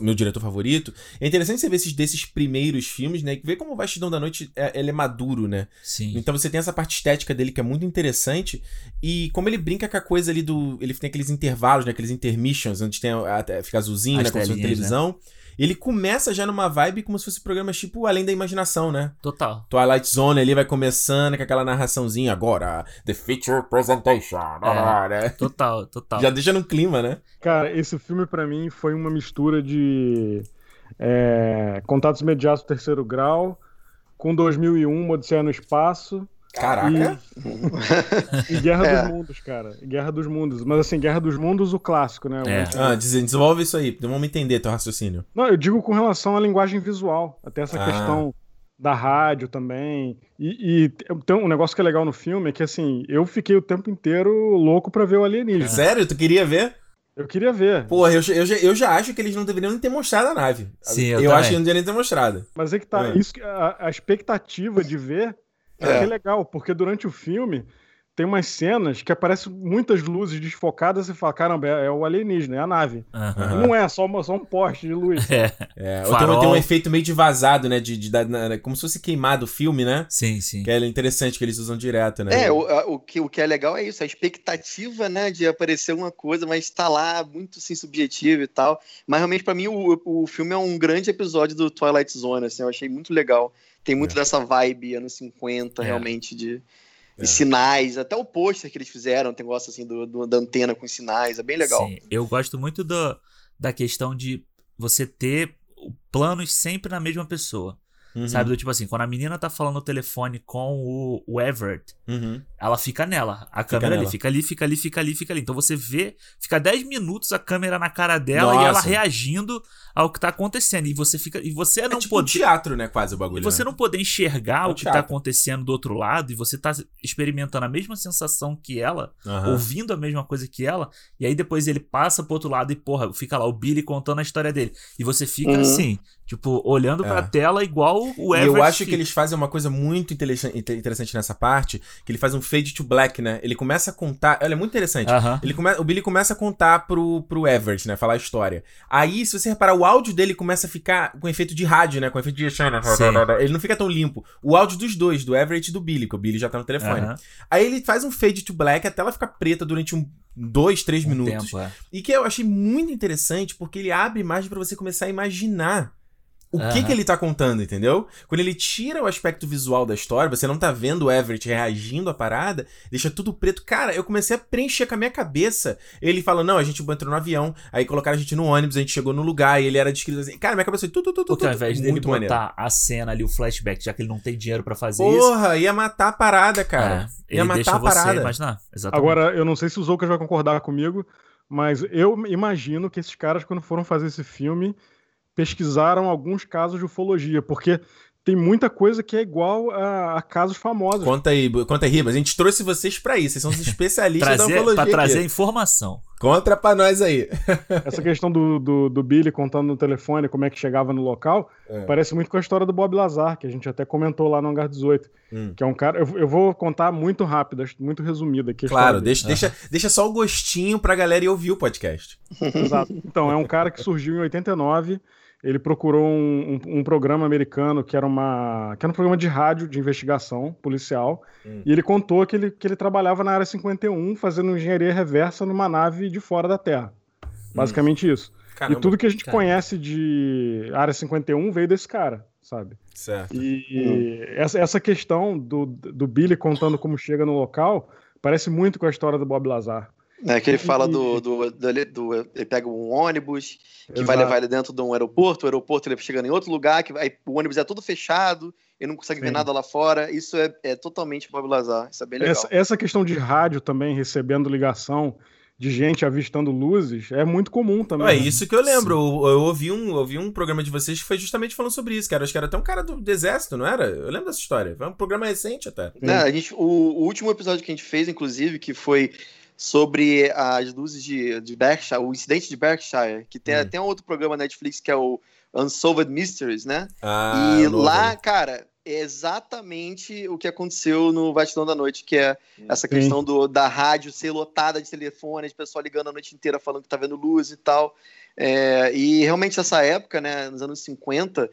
meu diretor favorito. É interessante você ver esses desses primeiros filmes, né? Ver como o Bastidão da Noite é, ele é maduro, né? Sim. Então você tem essa parte estética dele que é muito interessante. E como ele brinca com a coisa ali do. Ele tem aqueles intervalos, né? Aqueles intermissions, onde tem a, fica azulzinho, As né? Como se fosse televisão. Né? Ele começa já numa vibe como se fosse programas tipo Além da Imaginação, né? Total. Twilight Zone ali vai começando com aquela narraçãozinha agora, The Feature Presentation. É, né? Total, total. Já deixa no clima, né? Cara, esse filme para mim foi uma mistura de é, Contatos Imediatos do Terceiro Grau com 2001, Odisseia no Espaço Caraca! E, e Guerra é. dos Mundos, cara. Guerra dos Mundos. Mas assim, Guerra dos Mundos, o clássico, né? É. Ah, desenvolve isso aí. Vamos entender teu raciocínio. Não, eu digo com relação à linguagem visual. Até essa ah. questão da rádio também. E, e, tem um negócio que é legal no filme é que assim, eu fiquei o tempo inteiro louco para ver o alienígena. Sério? Tu queria ver? Eu queria ver. Porra, eu, eu, eu já acho que eles não deveriam nem ter mostrado a nave. Sim, eu, eu acho que não deveriam nem ter mostrado. Mas é que tá, é. isso, a, a expectativa de ver é. é legal, porque durante o filme tem umas cenas que aparecem muitas luzes desfocadas e fala, caramba, é, é o alienígena, é a nave. Uhum. Não é só, uma, só um poste de luz. (laughs) É. é. Ou tem, tem, um efeito meio de vazado, né? De, de, de, de, como se fosse queimado o filme, né? Sim, sim. Que é interessante que eles usam direto, né? É, o, o, que, o que é legal é isso, a expectativa, né, de aparecer uma coisa, mas tá lá muito assim, subjetivo e tal. Mas realmente, para mim, o, o filme é um grande episódio do Twilight Zone, assim, eu achei muito legal. Tem muito é. dessa vibe anos 50, é. realmente, de, é. sinais. Até o pôster que eles fizeram, tem gosto assim do, do, da antena com sinais, é bem legal. Sim, eu gosto muito do, da questão de você ter planos sempre na mesma pessoa. Uhum. Sabe? Do tipo assim, quando a menina tá falando no telefone com o, o Everett, uhum. ela fica nela. A câmera ali, fica ali, fica ali, fica ali, fica ali. Então você vê, fica 10 minutos a câmera na cara dela Nossa. e ela reagindo ao que tá acontecendo. E você fica. E você é não tipo poder. teatro, né? Quase o bagulho. E você né? não poder enxergar é o, o que tá acontecendo do outro lado, e você tá experimentando a mesma sensação que ela, uhum. ouvindo a mesma coisa que ela, e aí depois ele passa pro outro lado e, porra, fica lá o Billy contando a história dele. E você fica uhum. assim, tipo, olhando é. pra tela igual o Everett. E eu acho que eles fazem uma coisa muito interessante nessa parte, que ele faz um fade to black, né? Ele começa a contar. Olha, é muito interessante. Ele come, o Billy começa a contar pro, pro Everett, né? Falar a história. Aí, se você reparar, o áudio dele começa a ficar com efeito de rádio, né? Com efeito de. Ele não fica tão limpo. O áudio dos dois, do Everett e do Billy, que o Billy já tá no telefone. Aí ele faz um fade to black, a tela fica preta durante um dois, três um minutos. Tempo, é. E que eu achei muito interessante porque ele abre imagem para você começar a imaginar o uhum. que, que ele tá contando, entendeu? Quando ele tira o aspecto visual da história, você não tá vendo o Everett reagindo à parada, deixa tudo preto. Cara, eu comecei a preencher com a minha cabeça. Ele falou: não, a gente entrou no avião, aí colocaram a gente no ônibus, a gente chegou no lugar, e ele era descrito assim. Cara, minha cabeça foi tudo, tudo, tudo. Porque ao invés dele botar maneiro. a cena ali, o flashback, já que ele não tem dinheiro para fazer Porra, isso. Porra, ia matar a parada, cara. É, ia matar a parada. Imaginar. Exatamente. Agora, eu não sei se o Zoukas vai concordar comigo, mas eu imagino que esses caras, quando foram fazer esse filme pesquisaram alguns casos de ufologia, porque tem muita coisa que é igual a, a casos famosos. Conta aí, conta aí, Ribas. A gente trouxe vocês para isso. Vocês são os especialistas trazer, da ufologia. Pra trazer aqui. informação. Conta pra nós aí. (laughs) Essa questão do, do, do, Billy contando no telefone como é que chegava no local é. parece muito com a história do Bob Lazar, que a gente até comentou lá no Hangar 18. Hum. Que é um cara. Eu, eu, vou contar muito rápido, muito resumido aqui. Claro, deixa, deixa, deixa só o gostinho pra galera ir ouvir o podcast. Exato. Então, é um cara que surgiu em 89 ele procurou um, um, um, programa americano que era, uma, que era um programa de rádio de investigação policial. Hum. E ele contou que ele, que ele trabalhava na área 51 fazendo engenharia reversa numa nave de fora da Terra. Hum. Basicamente hum. isso. Caramba. E tudo que a gente Caramba. conhece de área 51 veio desse cara, sabe? Certo. E hum. essa, essa questão do, do Billy contando como chega no local parece muito com a história do Bob Lazar. É que ele fala do, do, do, do, Ele pega um ônibus que Exato. vai levar ele dentro de um aeroporto, o aeroporto ele chegando em outro lugar, que aí, o ônibus é todo fechado, ele não consegue Sim. ver nada lá fora. Isso é, é totalmente Bob Lazar. Isso é bem legal. Essa, essa questão de rádio também, recebendo ligação de gente avistando luzes é muito comum também. É isso que eu lembro. Eu, eu, ouvi um, eu ouvi um programa de vocês que foi justamente falando sobre isso, cara. Acho que era até um cara do, do exército, não era? Eu lembro dessa história. Foi um programa recente até. Não, a gente, o, o, último episódio que a gente fez, inclusive, que foi sobre as luzes de, de Berkshire, o incidente de Berkshire, que tem hum. até um outro programa na Netflix que é o Unsolved Mysteries, né? Ah, e lá, cara, é exatamente o que aconteceu no Vastidão da Noite, que é essa Sim. questão do, da rádio ser lotada de telefone, de pessoal ligando a noite inteira falando que tá vendo luz e tal. É, e realmente essa época, né, nos anos 50,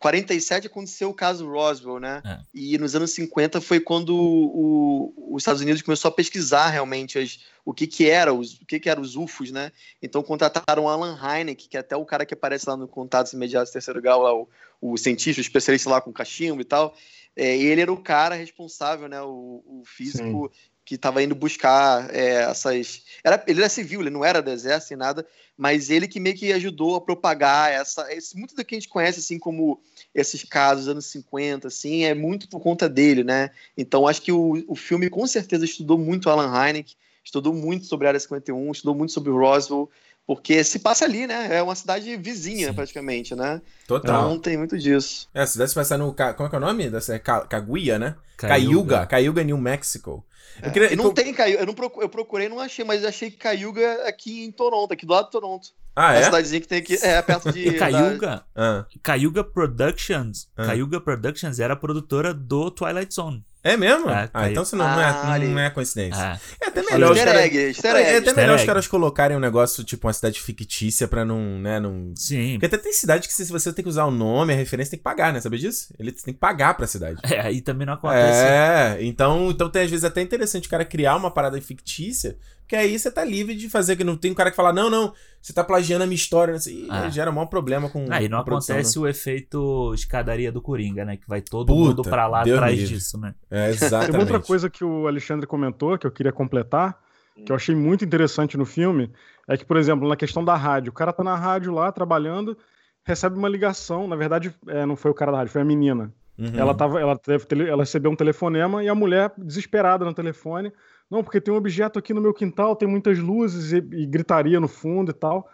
47 aconteceu o caso Roswell, né? É. E nos anos 50 foi quando o- o- os Estados Unidos começou a pesquisar realmente as- o que que era os, o que que eram os UFOs, né? Então contrataram Alan Hynek, que é até o cara que aparece lá no Contatos Imediatos do Terceiro Grau, lá, o, o cientista, o especialista lá com cachimbo e tal. É, e ele era o cara responsável, né? O, o físico que estava indo buscar é, essas. Era, ele era civil, ele não era do exército e nada, mas ele que meio que ajudou a propagar essa. Esse, muito do que a gente conhece, assim, como esses casos anos 50, assim, é muito por conta dele, né? Então acho que o, o filme com certeza estudou muito Alan Hynek, estudou muito sobre a Área 51, estudou muito sobre o Roswell, porque se passa ali, né? É uma cidade vizinha, Sim. praticamente, né? Total. Então tem muito disso. É, se desse passar no. Como é que é o nome? Dessa, Ca- Caguia, né? Cayuga. Cayuga. New Mexico. Eu É, queria- e não eu- tem Cayuga, eu, não procu- eu procurei não achei, mas achei Cayuga aqui em Toronto, aqui do lado de Toronto. Ah, É a é? cidadezinha que tem aqui, é perto de... (laughs) E Cayuga, Ah. Cayuga Productions, Ah. Cayuga Productions era a produtora do Twilight Zone. É mesmo? É, ah, Cayuga. então se não, não, Ah, é, não é coincidência. Ah, É até melhor os Easter caras. egg, easter É, é egg. até melhor os egg. caras colocarem um negócio, tipo, uma cidade fictícia pra não, né, não... sim. Porque até tem cidade que se você tem que usar o nome, a referência, tem que pagar, né? Sabia disso? Ele tem que pagar pra cidade. É, aí também não acontece. É, então, então tem às vezes até interessante o cara criar uma parada fictícia, porque aí você tá livre de fazer, que não tem um cara que fala, não, não, você tá plagiando a minha história, Ah. aí gera maior problema com Aí não com a produção, acontece né? o efeito escadaria do Coringa, né? Que vai todo Puta, mundo pra lá Deus atrás livre. disso, né? É, Tem exatamente. uma outra coisa que o Alexandre comentou, que eu queria completar, que eu achei muito interessante no filme, é que, por exemplo, na questão da rádio, o cara tá na rádio lá, trabalhando, recebe uma ligação, na verdade, é, não foi o cara da rádio, foi a menina. Uhum. Ela, tava, ela, teve ela recebeu um telefonema e a mulher, desesperada no telefone, não, porque tem um objeto aqui no meu quintal, tem muitas luzes e, e gritaria no fundo e tal.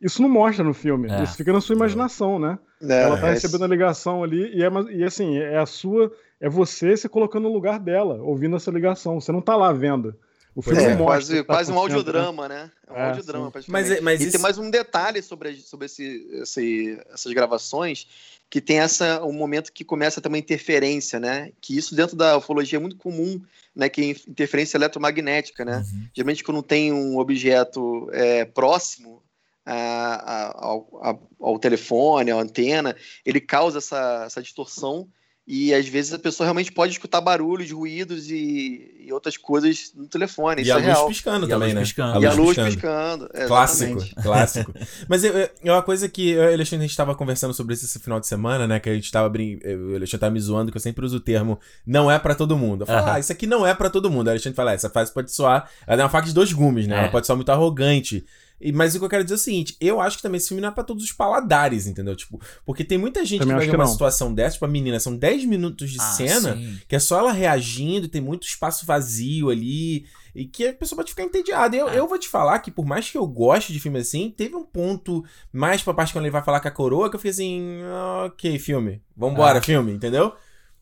Isso não mostra no filme, É. isso fica na sua imaginação, né? É, ela tá é- recebendo a ligação ali e, é, e assim, é a sua, é você se colocando no lugar dela, ouvindo essa ligação. Você não tá lá vendo. O filme É, não mostra. quase, tá quase um né? audiodrama, né? É um É, audiodrama. Mas, é- mas e isso... tem mais um detalhe sobre, sobre esse, esse- essas gravações, que tem essa, um momento que começa a ter uma interferência, né? Que isso dentro da ufologia é muito comum, né? Que é interferência eletromagnética, né? Uhum. Geralmente quando tem um objeto é, próximo a- a- ao, a- ao telefone, à antena, ele causa essa, essa distorção e às vezes a pessoa realmente pode escutar barulhos, ruídos e, e outras coisas no telefone. E Isso a é luz real. piscando E a também, luz né? piscando. E a luz piscando. é, Clássico, (laughs) clássico. Mas eu- é uma coisa que eu e o Alexandre, a gente tava conversando sobre isso esse final de semana, né? Que a gente tava brin... eu- O Alexandre tava me zoando, que eu sempre uso o termo não é pra todo mundo. Eu falo, Aham. ah, isso aqui não é pra todo mundo. Aí o Alexandre fala, ah, essa frase pode soar. Ela é uma faca de dois gumes, né? É. Ela pode soar muito arrogante. E- mas o que eu quero dizer é o seguinte: eu acho que também esse filme não é pra todos os paladares, entendeu? Tipo, porque tem muita gente Também que vai ver uma não. situação dessa, tipo, a menina, são 10 minutos de Ah, cena sim. que é só ela reagindo, tem muito espaço vazio ali, e que a pessoa pode ficar entediada. Eu, É. eu vou te falar que, por mais que eu goste de filme assim, teve um ponto mais pra parte quando ele vai falar com a coroa, que eu fiquei assim, ok, filme, vambora, Ah. filme, entendeu?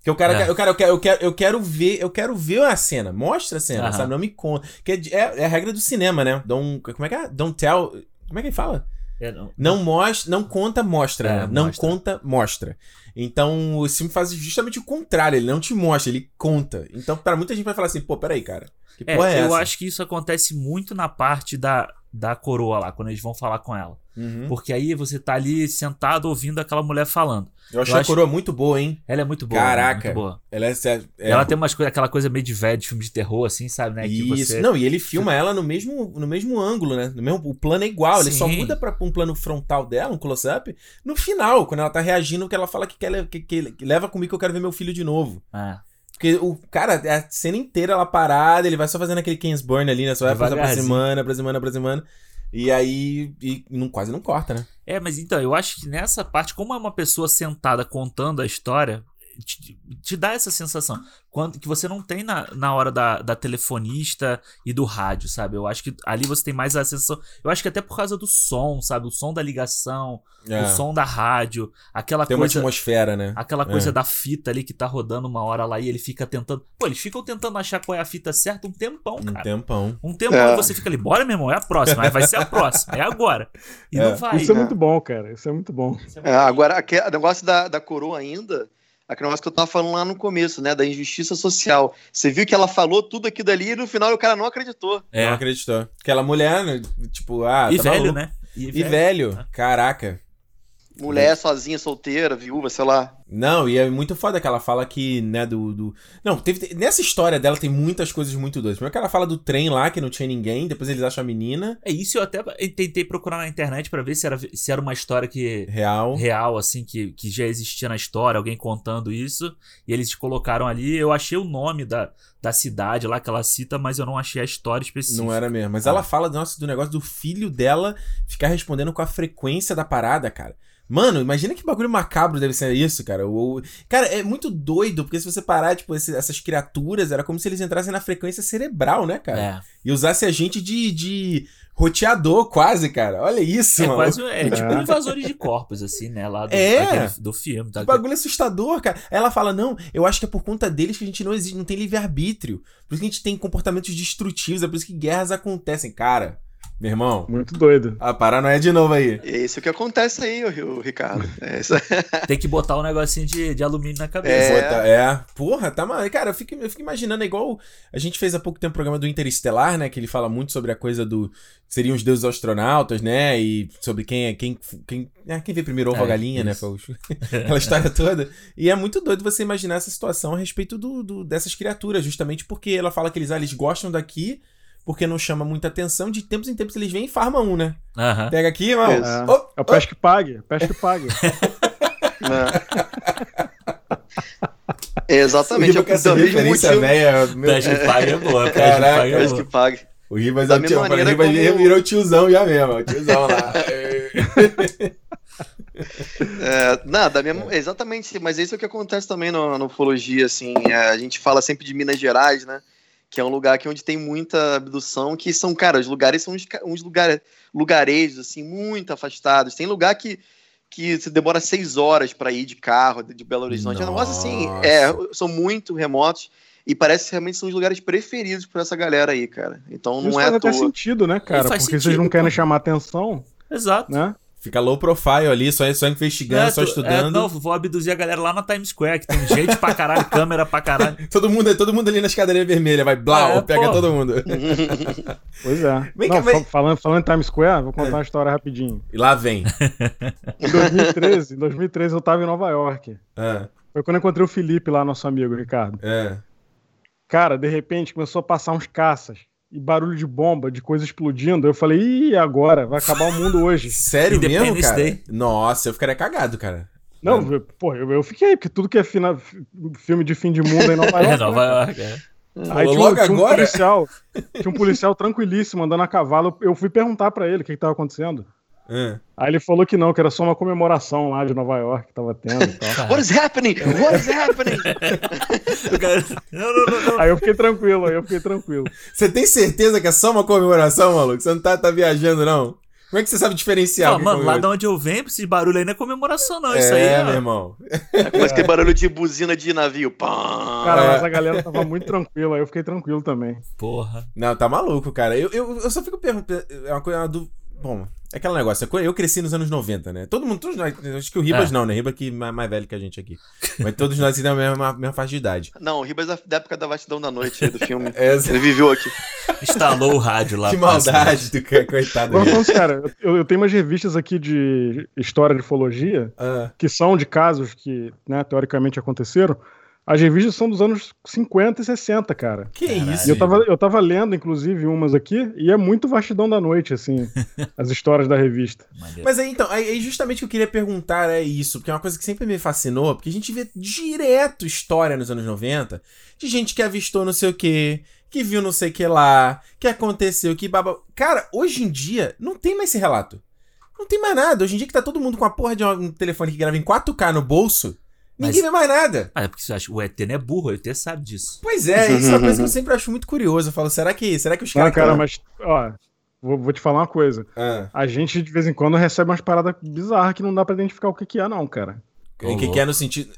Que o cara, É. eu, quero, eu, quero, eu, quero, eu quero ver, eu quero ver a cena, mostra a cena, sabe? Não me conta. Que é, é- a regra do cinema, né? Don't, como é que é? Don't tell. Como é que ele fala? É, não- Não mostra, não conta, mostra. É, né? Não mostra. conta, mostra. Então, o filme faz justamente o contrário, ele não te mostra, ele conta. Então, pra muita gente vai falar assim, pô, peraí, cara. Que É, porra é, eu essa? acho que isso acontece muito na parte da, da coroa lá, quando eles vão falar com ela. Uhum. Porque aí você tá ali sentado ouvindo aquela mulher falando. Eu achei eu a acho- coroa muito boa, hein? Ela é muito boa. Caraca. Muito boa. Ela é. é- ela tem umas coisas, aquela coisa meio de velho, de filme de terror, assim, sabe, né? Que Isso. você... Não, e ele filma ela no mesmo, no mesmo ângulo, né? No mesmo, o plano é igual, ele só Sim. muda pra um plano frontal dela, um close-up, no final, quando ela tá reagindo, que ela fala que, quer, que, que- que leva comigo que eu quero ver meu filho de novo. É. Porque o cara, a cena inteira ela parada, ele vai só fazendo aquele Kingsburn ali, né? Só vai Devagarzinho. aproximando, aproximando, aproximando. E aí, e não, quase não corta, né? É, mas então, eu acho que nessa parte, como é uma pessoa sentada contando a história, te, te dá essa sensação. Quando, que você não tem na, na hora da, da telefonista e do rádio, sabe? Eu acho que ali você tem mais a sensação. Eu acho que até por causa do som, sabe? O som da ligação, É. o som da rádio, aquela Tem uma coisa. atmosfera, né? Aquela É. coisa da fita ali que tá rodando uma hora lá e ele fica tentando. Pô, eles ficam tentando achar qual é a fita certa um tempão, Um cara. tempão. Um tempão É. e você fica ali, bora, meu irmão, é a próxima, aí vai ser a próxima, é agora. E É. não vai. Isso é muito bom, cara. Isso é muito bom. É, agora, aque- o negócio da, da coroa ainda, aquele negócio que eu tava falando lá no começo, né? Da injustiça social. Você viu que ela falou tudo aquilo dali e no final o cara não acreditou. É. Não acreditou. Aquela mulher, né, tipo, ah, E tá velho, maluco. né? E velho, caraca. Mulher sozinha, solteira, viúva, sei lá. Não, e é muito foda que ela fala que, né, do. do... Não, teve. Nessa história dela tem muitas coisas muito doidas. Primeiro que ela fala do trem lá, que não tinha ninguém, depois eles acham a menina. É isso, eu até tentei procurar na internet pra ver se era, se era uma história que Real. real, assim, que, que já existia na história, alguém contando isso, e eles colocaram ali. Eu achei o nome da, da cidade lá que ela cita, mas eu não achei a história específica. Não era mesmo. Mas Ah. ela fala nossa, do negócio do filho dela ficar respondendo com a frequência da parada, cara. Mano, imagina que bagulho macabro deve ser isso, cara. O, o- cara, é muito doido, porque se você parar, tipo, esse- essas criaturas, era como se eles entrassem na frequência cerebral, né, cara? É, E usassem a gente de, de roteador, quase, cara. Olha isso, é mano. quase é, tipo É. invasores de corpos, assim, né? Lá do, É. do filme. Tá? Que bagulho assustador, cara. Aí ela fala: não, eu acho que é por conta deles que a gente não existe, não tem livre-arbítrio. Por isso que a gente tem comportamentos destrutivos, é por isso que guerras acontecem. Cara, meu irmão, Muito doido. a paranoia de novo aí. É isso que acontece aí, o, Ricardo. É isso. (laughs) Tem que botar um negocinho de, de alumínio na cabeça. É. Puta, é. Porra, tá mal. Cara, eu fico, eu fico imaginando, é igual. A gente fez há pouco tempo o programa do Interestelar, né? Que ele fala muito sobre a coisa do. Seriam os deuses astronautas, né? E sobre quem é. Quem, quem, é, quem veio primeiro ovo ou É, galinha, né? isso. Foi o- (laughs) Aquela história toda. E é muito doido você imaginar essa situação a respeito do, do- dessas criaturas, justamente porque ela fala que eles, ah, eles gostam daqui. Porque não chama muita atenção, de tempos em tempos eles vêm e farmam um, né? Pega aqui, irmão. Isso. É, Ô, é o peste que pague. Peste que pague. É, exatamente. O com essa referência motivo- velha. meu- Peste que paga é boa, peste que é que pague. O Ribas, Da é o tio, o maneira Ribas como- virou tiozão já mesmo, o tiozão lá. (laughs) É, nada, mesmo, exatamente, mas isso é o que acontece também no, no ufologia, assim, é, a gente fala sempre de Minas Gerais, né, que é um lugar que onde tem muita abdução, que são, cara, os lugares são uns, uns lugar, lugarejos, assim, muito afastados, tem lugar que, que você demora seis horas para ir de carro, de Belo Horizonte, é um negócio assim, Nossa. é, são muito remotos, e parece que realmente são os lugares preferidos por essa galera aí, cara, então não Isso é faz à até toa. sentido, né, cara? Porque vocês sentido, não querem pô. chamar atenção, Exato. né? Fica low profile ali, só, só investigando, É, só tu- estudando. É, não, vou abduzir a galera lá na Times Square, que tem gente pra caralho, (laughs) câmera pra caralho. Todo mundo, todo mundo ali na escadaria vermelha, vai blau, É, pega pô. todo mundo. (laughs) Pois é. Vem Não, falando, falando em Times Square, vou contar uma história rapidinho. E lá vem. (laughs) Em 2013, em 2013 eu tava em Nova York. Ah, Foi quando eu encontrei o Felipe lá, nosso amigo, Ricardo. é. Cara, de repente começou a passar uns caças e barulho de bomba, de coisa explodindo. Eu falei, ih, agora? Vai acabar o mundo hoje. (laughs) Sério mesmo, cara? Day. Nossa, eu ficaria cagado, cara. Não, eu- pô, eu, eu fiquei, porque tudo que é fina- filme de fim de mundo em Nova York. É, Nova York, é. Aí tinha, um- Logo tinha um agora? policial, tinha um (laughs) policial tranquilíssimo andando a cavalo. Eu fui perguntar pra ele o que, que tava acontecendo. Ah. Aí ele falou que não, que era só uma comemoração lá de Nova York que tava tendo e tal. What is happening? What is happening? (laughs) O cara- Não, não, não, não. Aí eu fiquei tranquilo, aí eu fiquei tranquilo. Você tem certeza que é só uma comemoração, maluco? Você não tá, tá viajando, não? Como é que você sabe diferenciar? Não, é mano, lá de onde eu venho, esse barulho aí não é comemoração, não. É, Isso aí é. meu irmão. Começa aquele barulho de buzina de navio. Pá. Cara, É. mas a galera tava muito tranquila, aí eu fiquei tranquilo também. Porra. Não, tá maluco, cara. Eu, eu, eu só fico perguntando. É uma coisa. Uma du... Bom, é aquele negócio. Eu cresci nos anos 90, né? Todo mundo, todos nós. Acho que o Ribas É. não, né? Ribas que é mais, velho que a gente aqui. Mas todos nós temos a mesma, mesma faixa de idade. Não, o Ribas da, da época da vastidão da noite aí do filme. (laughs) É, Ele viveu aqui. Instalou o rádio lá. que maldade do cara, coitado. Falando sério, eu, eu tenho umas revistas aqui de história de ufologia, Ah, que são de casos que, né, teoricamente aconteceram. As revistas são dos anos 50 e 60, cara. que Caralho. isso? E eu tava, eu tava lendo, inclusive, umas aqui, e é muito vastidão da noite, assim, (laughs) as histórias da revista. Mas aí, então, aí, justamente o que eu queria perguntar é isso, porque é uma coisa que sempre me fascinou, porque a gente vê direto história nos anos 90 de gente que avistou não sei o que, que viu não sei o que lá, que aconteceu, que baba. Cara, hoje em dia não tem mais esse relato. Não tem mais nada. Hoje em dia que tá todo mundo com a porra de um telefone que grava em 4K no bolso, Ninguém vê mais nada. Ah, é porque você acha o ET não é burro, o ET sabe disso. Pois é, isso é uma coisa que eu sempre acho muito curioso. Eu falo, será que, será que os Não, caras. cara, tão- mas, ó, vou, vou te falar uma coisa. Ah, A gente, de vez em quando, recebe umas paradas bizarras que não dá pra identificar o que, que é, não, cara. o que, que é no sentido.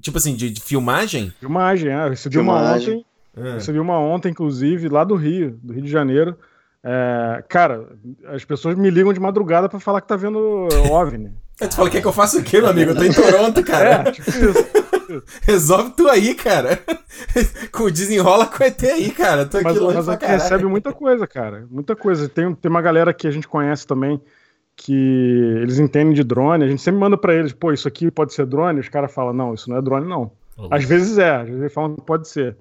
Tipo assim, de, de filmagem? Filmagem, é. Eu recebi uma Filmagem. ontem, Ah. recebi uma ontem, inclusive, lá do Rio, do Rio de Janeiro. É, cara, as pessoas me ligam de madrugada pra falar que tá vendo OVNI. (laughs) Tu fala, quer que eu faça o quê, meu amigo? Eu tô em Toronto, cara. É, tipo isso. Resolve tu aí, cara. (laughs) Com desenrola com o ET aí, cara. Eu Tô aqui Mas, longe mas aqui recebe muita coisa, cara. Muita coisa. Tem, tem uma galera que a gente conhece também que eles entendem de drone. A gente sempre manda pra eles, pô, isso aqui pode ser drone. Os caras falam, não, isso não é drone, não. Às vezes é, às vezes eles falam que pode ser.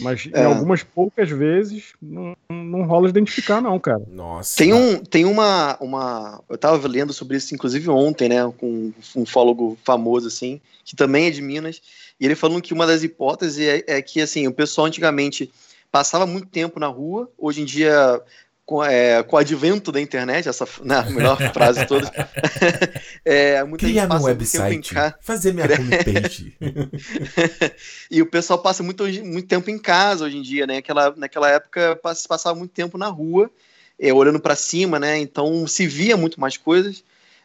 Mas É. em algumas poucas vezes não, não rola identificar, não, cara. Nossa. Tem, um, tem uma, uma. Eu tava lendo sobre isso, inclusive, ontem, né? Com um fólogo famoso, assim, que também é de Minas. E ele falando que uma das hipóteses é, é que, assim, o pessoal antigamente passava muito tempo na rua, hoje em dia. Com, é, com o advento da internet, essa né, a melhor (laughs) frase de todas. é, muita Criar gente passa em website. casa. Fazer minha homepage. (laughs) e o pessoal passa muito, muito tempo em casa hoje em dia, né? Aquela, naquela época pass- passava muito tempo na rua, é, olhando para cima, né? Então se via muito mais coisas.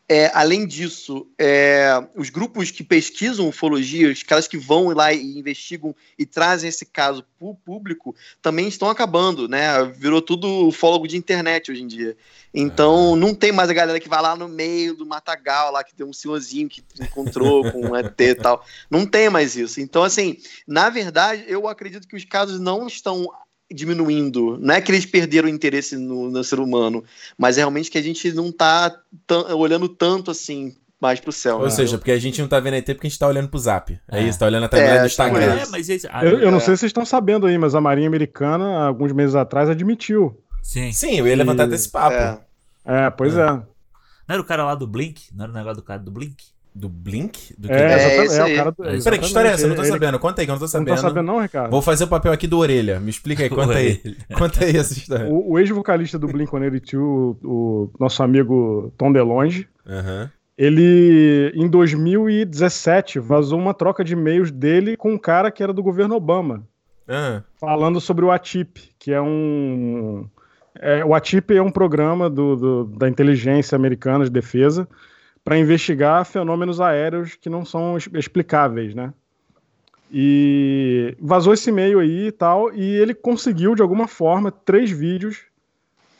É, além disso, é, os grupos que pesquisam ufologia, os caras que vão lá e investigam e trazem esse caso para o público, também estão acabando, né? Virou tudo ufólogo de internet hoje em dia. Então, não tem mais a galera que vai lá no meio do matagal, lá que tem um senhorzinho que encontrou com um ET e tal. Não tem mais isso. Então, assim, na verdade, eu acredito que os casos não estão diminuindo. Não é que eles perderam o interesse no, no ser humano, mas é realmente que a gente não tá tan- olhando tanto assim mais pro céu. Ou né? seja, porque a gente não tá vendo ET porque a gente tá olhando pro zap. É, É. isso, tá olhando a timeline É, do Instagram. É, mas esse, ah, Eu, eu não é. sei se vocês estão sabendo aí, mas a Marinha Americana, alguns meses atrás, admitiu. sim. Sim, eu ia levantar desse papo. É. É, pois é. Não era o cara lá do Blink? Não era o negócio do cara do Blink? Do Blink? Do É, que? É, esse é, aí. o cara do. Peraí, Peraí, que história é essa? Eu não tô Ele- sabendo. Conta aí, que eu não tô Você não sabendo. tá sabendo, não, Ricardo? Vou fazer o papel aqui do orelha. Me explica aí, conta aí. (laughs) Conta aí essa história. O, o ex-vocalista do Blink-182, o, o nosso amigo Tom DeLonge, ele, em 2017, vazou uma troca de e-mails dele com um cara que era do governo Obama, Ah, falando sobre o ATIP, que é um... é, o ATIP é um programa do, do- da inteligência americana de defesa para investigar fenômenos aéreos que não são explicáveis, né? E vazou esse e-mail aí e tal, e ele conseguiu, de alguma forma, três vídeos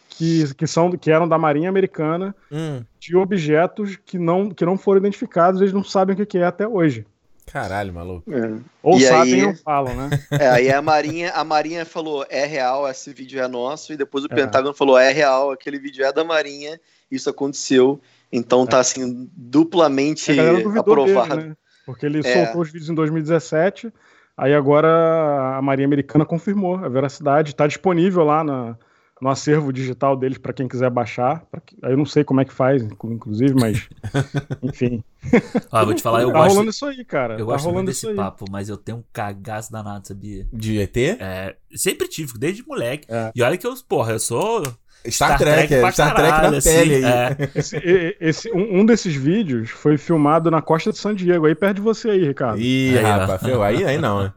que, que, são, que eram da Marinha Americana hum, de objetos que não, que não foram identificados, eles não sabem o que que é até hoje. caralho, maluco. É. Ou E sabem aí- ou não falam, né? (laughs) É, aí a Marinha, a Marinha falou, é real, esse vídeo é nosso, e depois o É. Pentágono falou, é real, aquele vídeo é da Marinha, isso aconteceu, então tá assim, duplamente A galera duvidou dele, aprovado. né? Porque ele É. soltou os vídeos em 2017, aí agora a Marinha Americana confirmou a veracidade, está disponível lá na- no acervo digital deles para quem quiser baixar. que- aí eu não sei como é que faz, inclu- inclusive, mas (laughs) enfim. Ó, vou te falar, eu tá gosto, rolando isso aí, cara. eu tá gosto rolando desse papo, mas eu tenho um cagaço danado, sabia? De ET? É, sempre tive, desde moleque. É. E olha que eu, porra, eu sou Star, Trek, é, pra Star Trek caralho, na assim, pele aí. é. Esse, esse- um, um desses vídeos foi filmado na costa de San Diego, aí perto de você aí, Ricardo. Ih, Aí, rapaz, aí, aí não, né?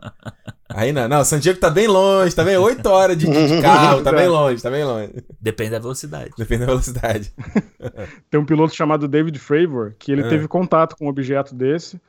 Aí não, não, San Diego tá bem longe, tá bem 8 horas de, de (laughs) carro, tá bem longe, tá bem longe. Depende da velocidade. Depende da velocidade. (laughs) Tem um piloto chamado David Fravor, que ele É. teve contato com um objeto desse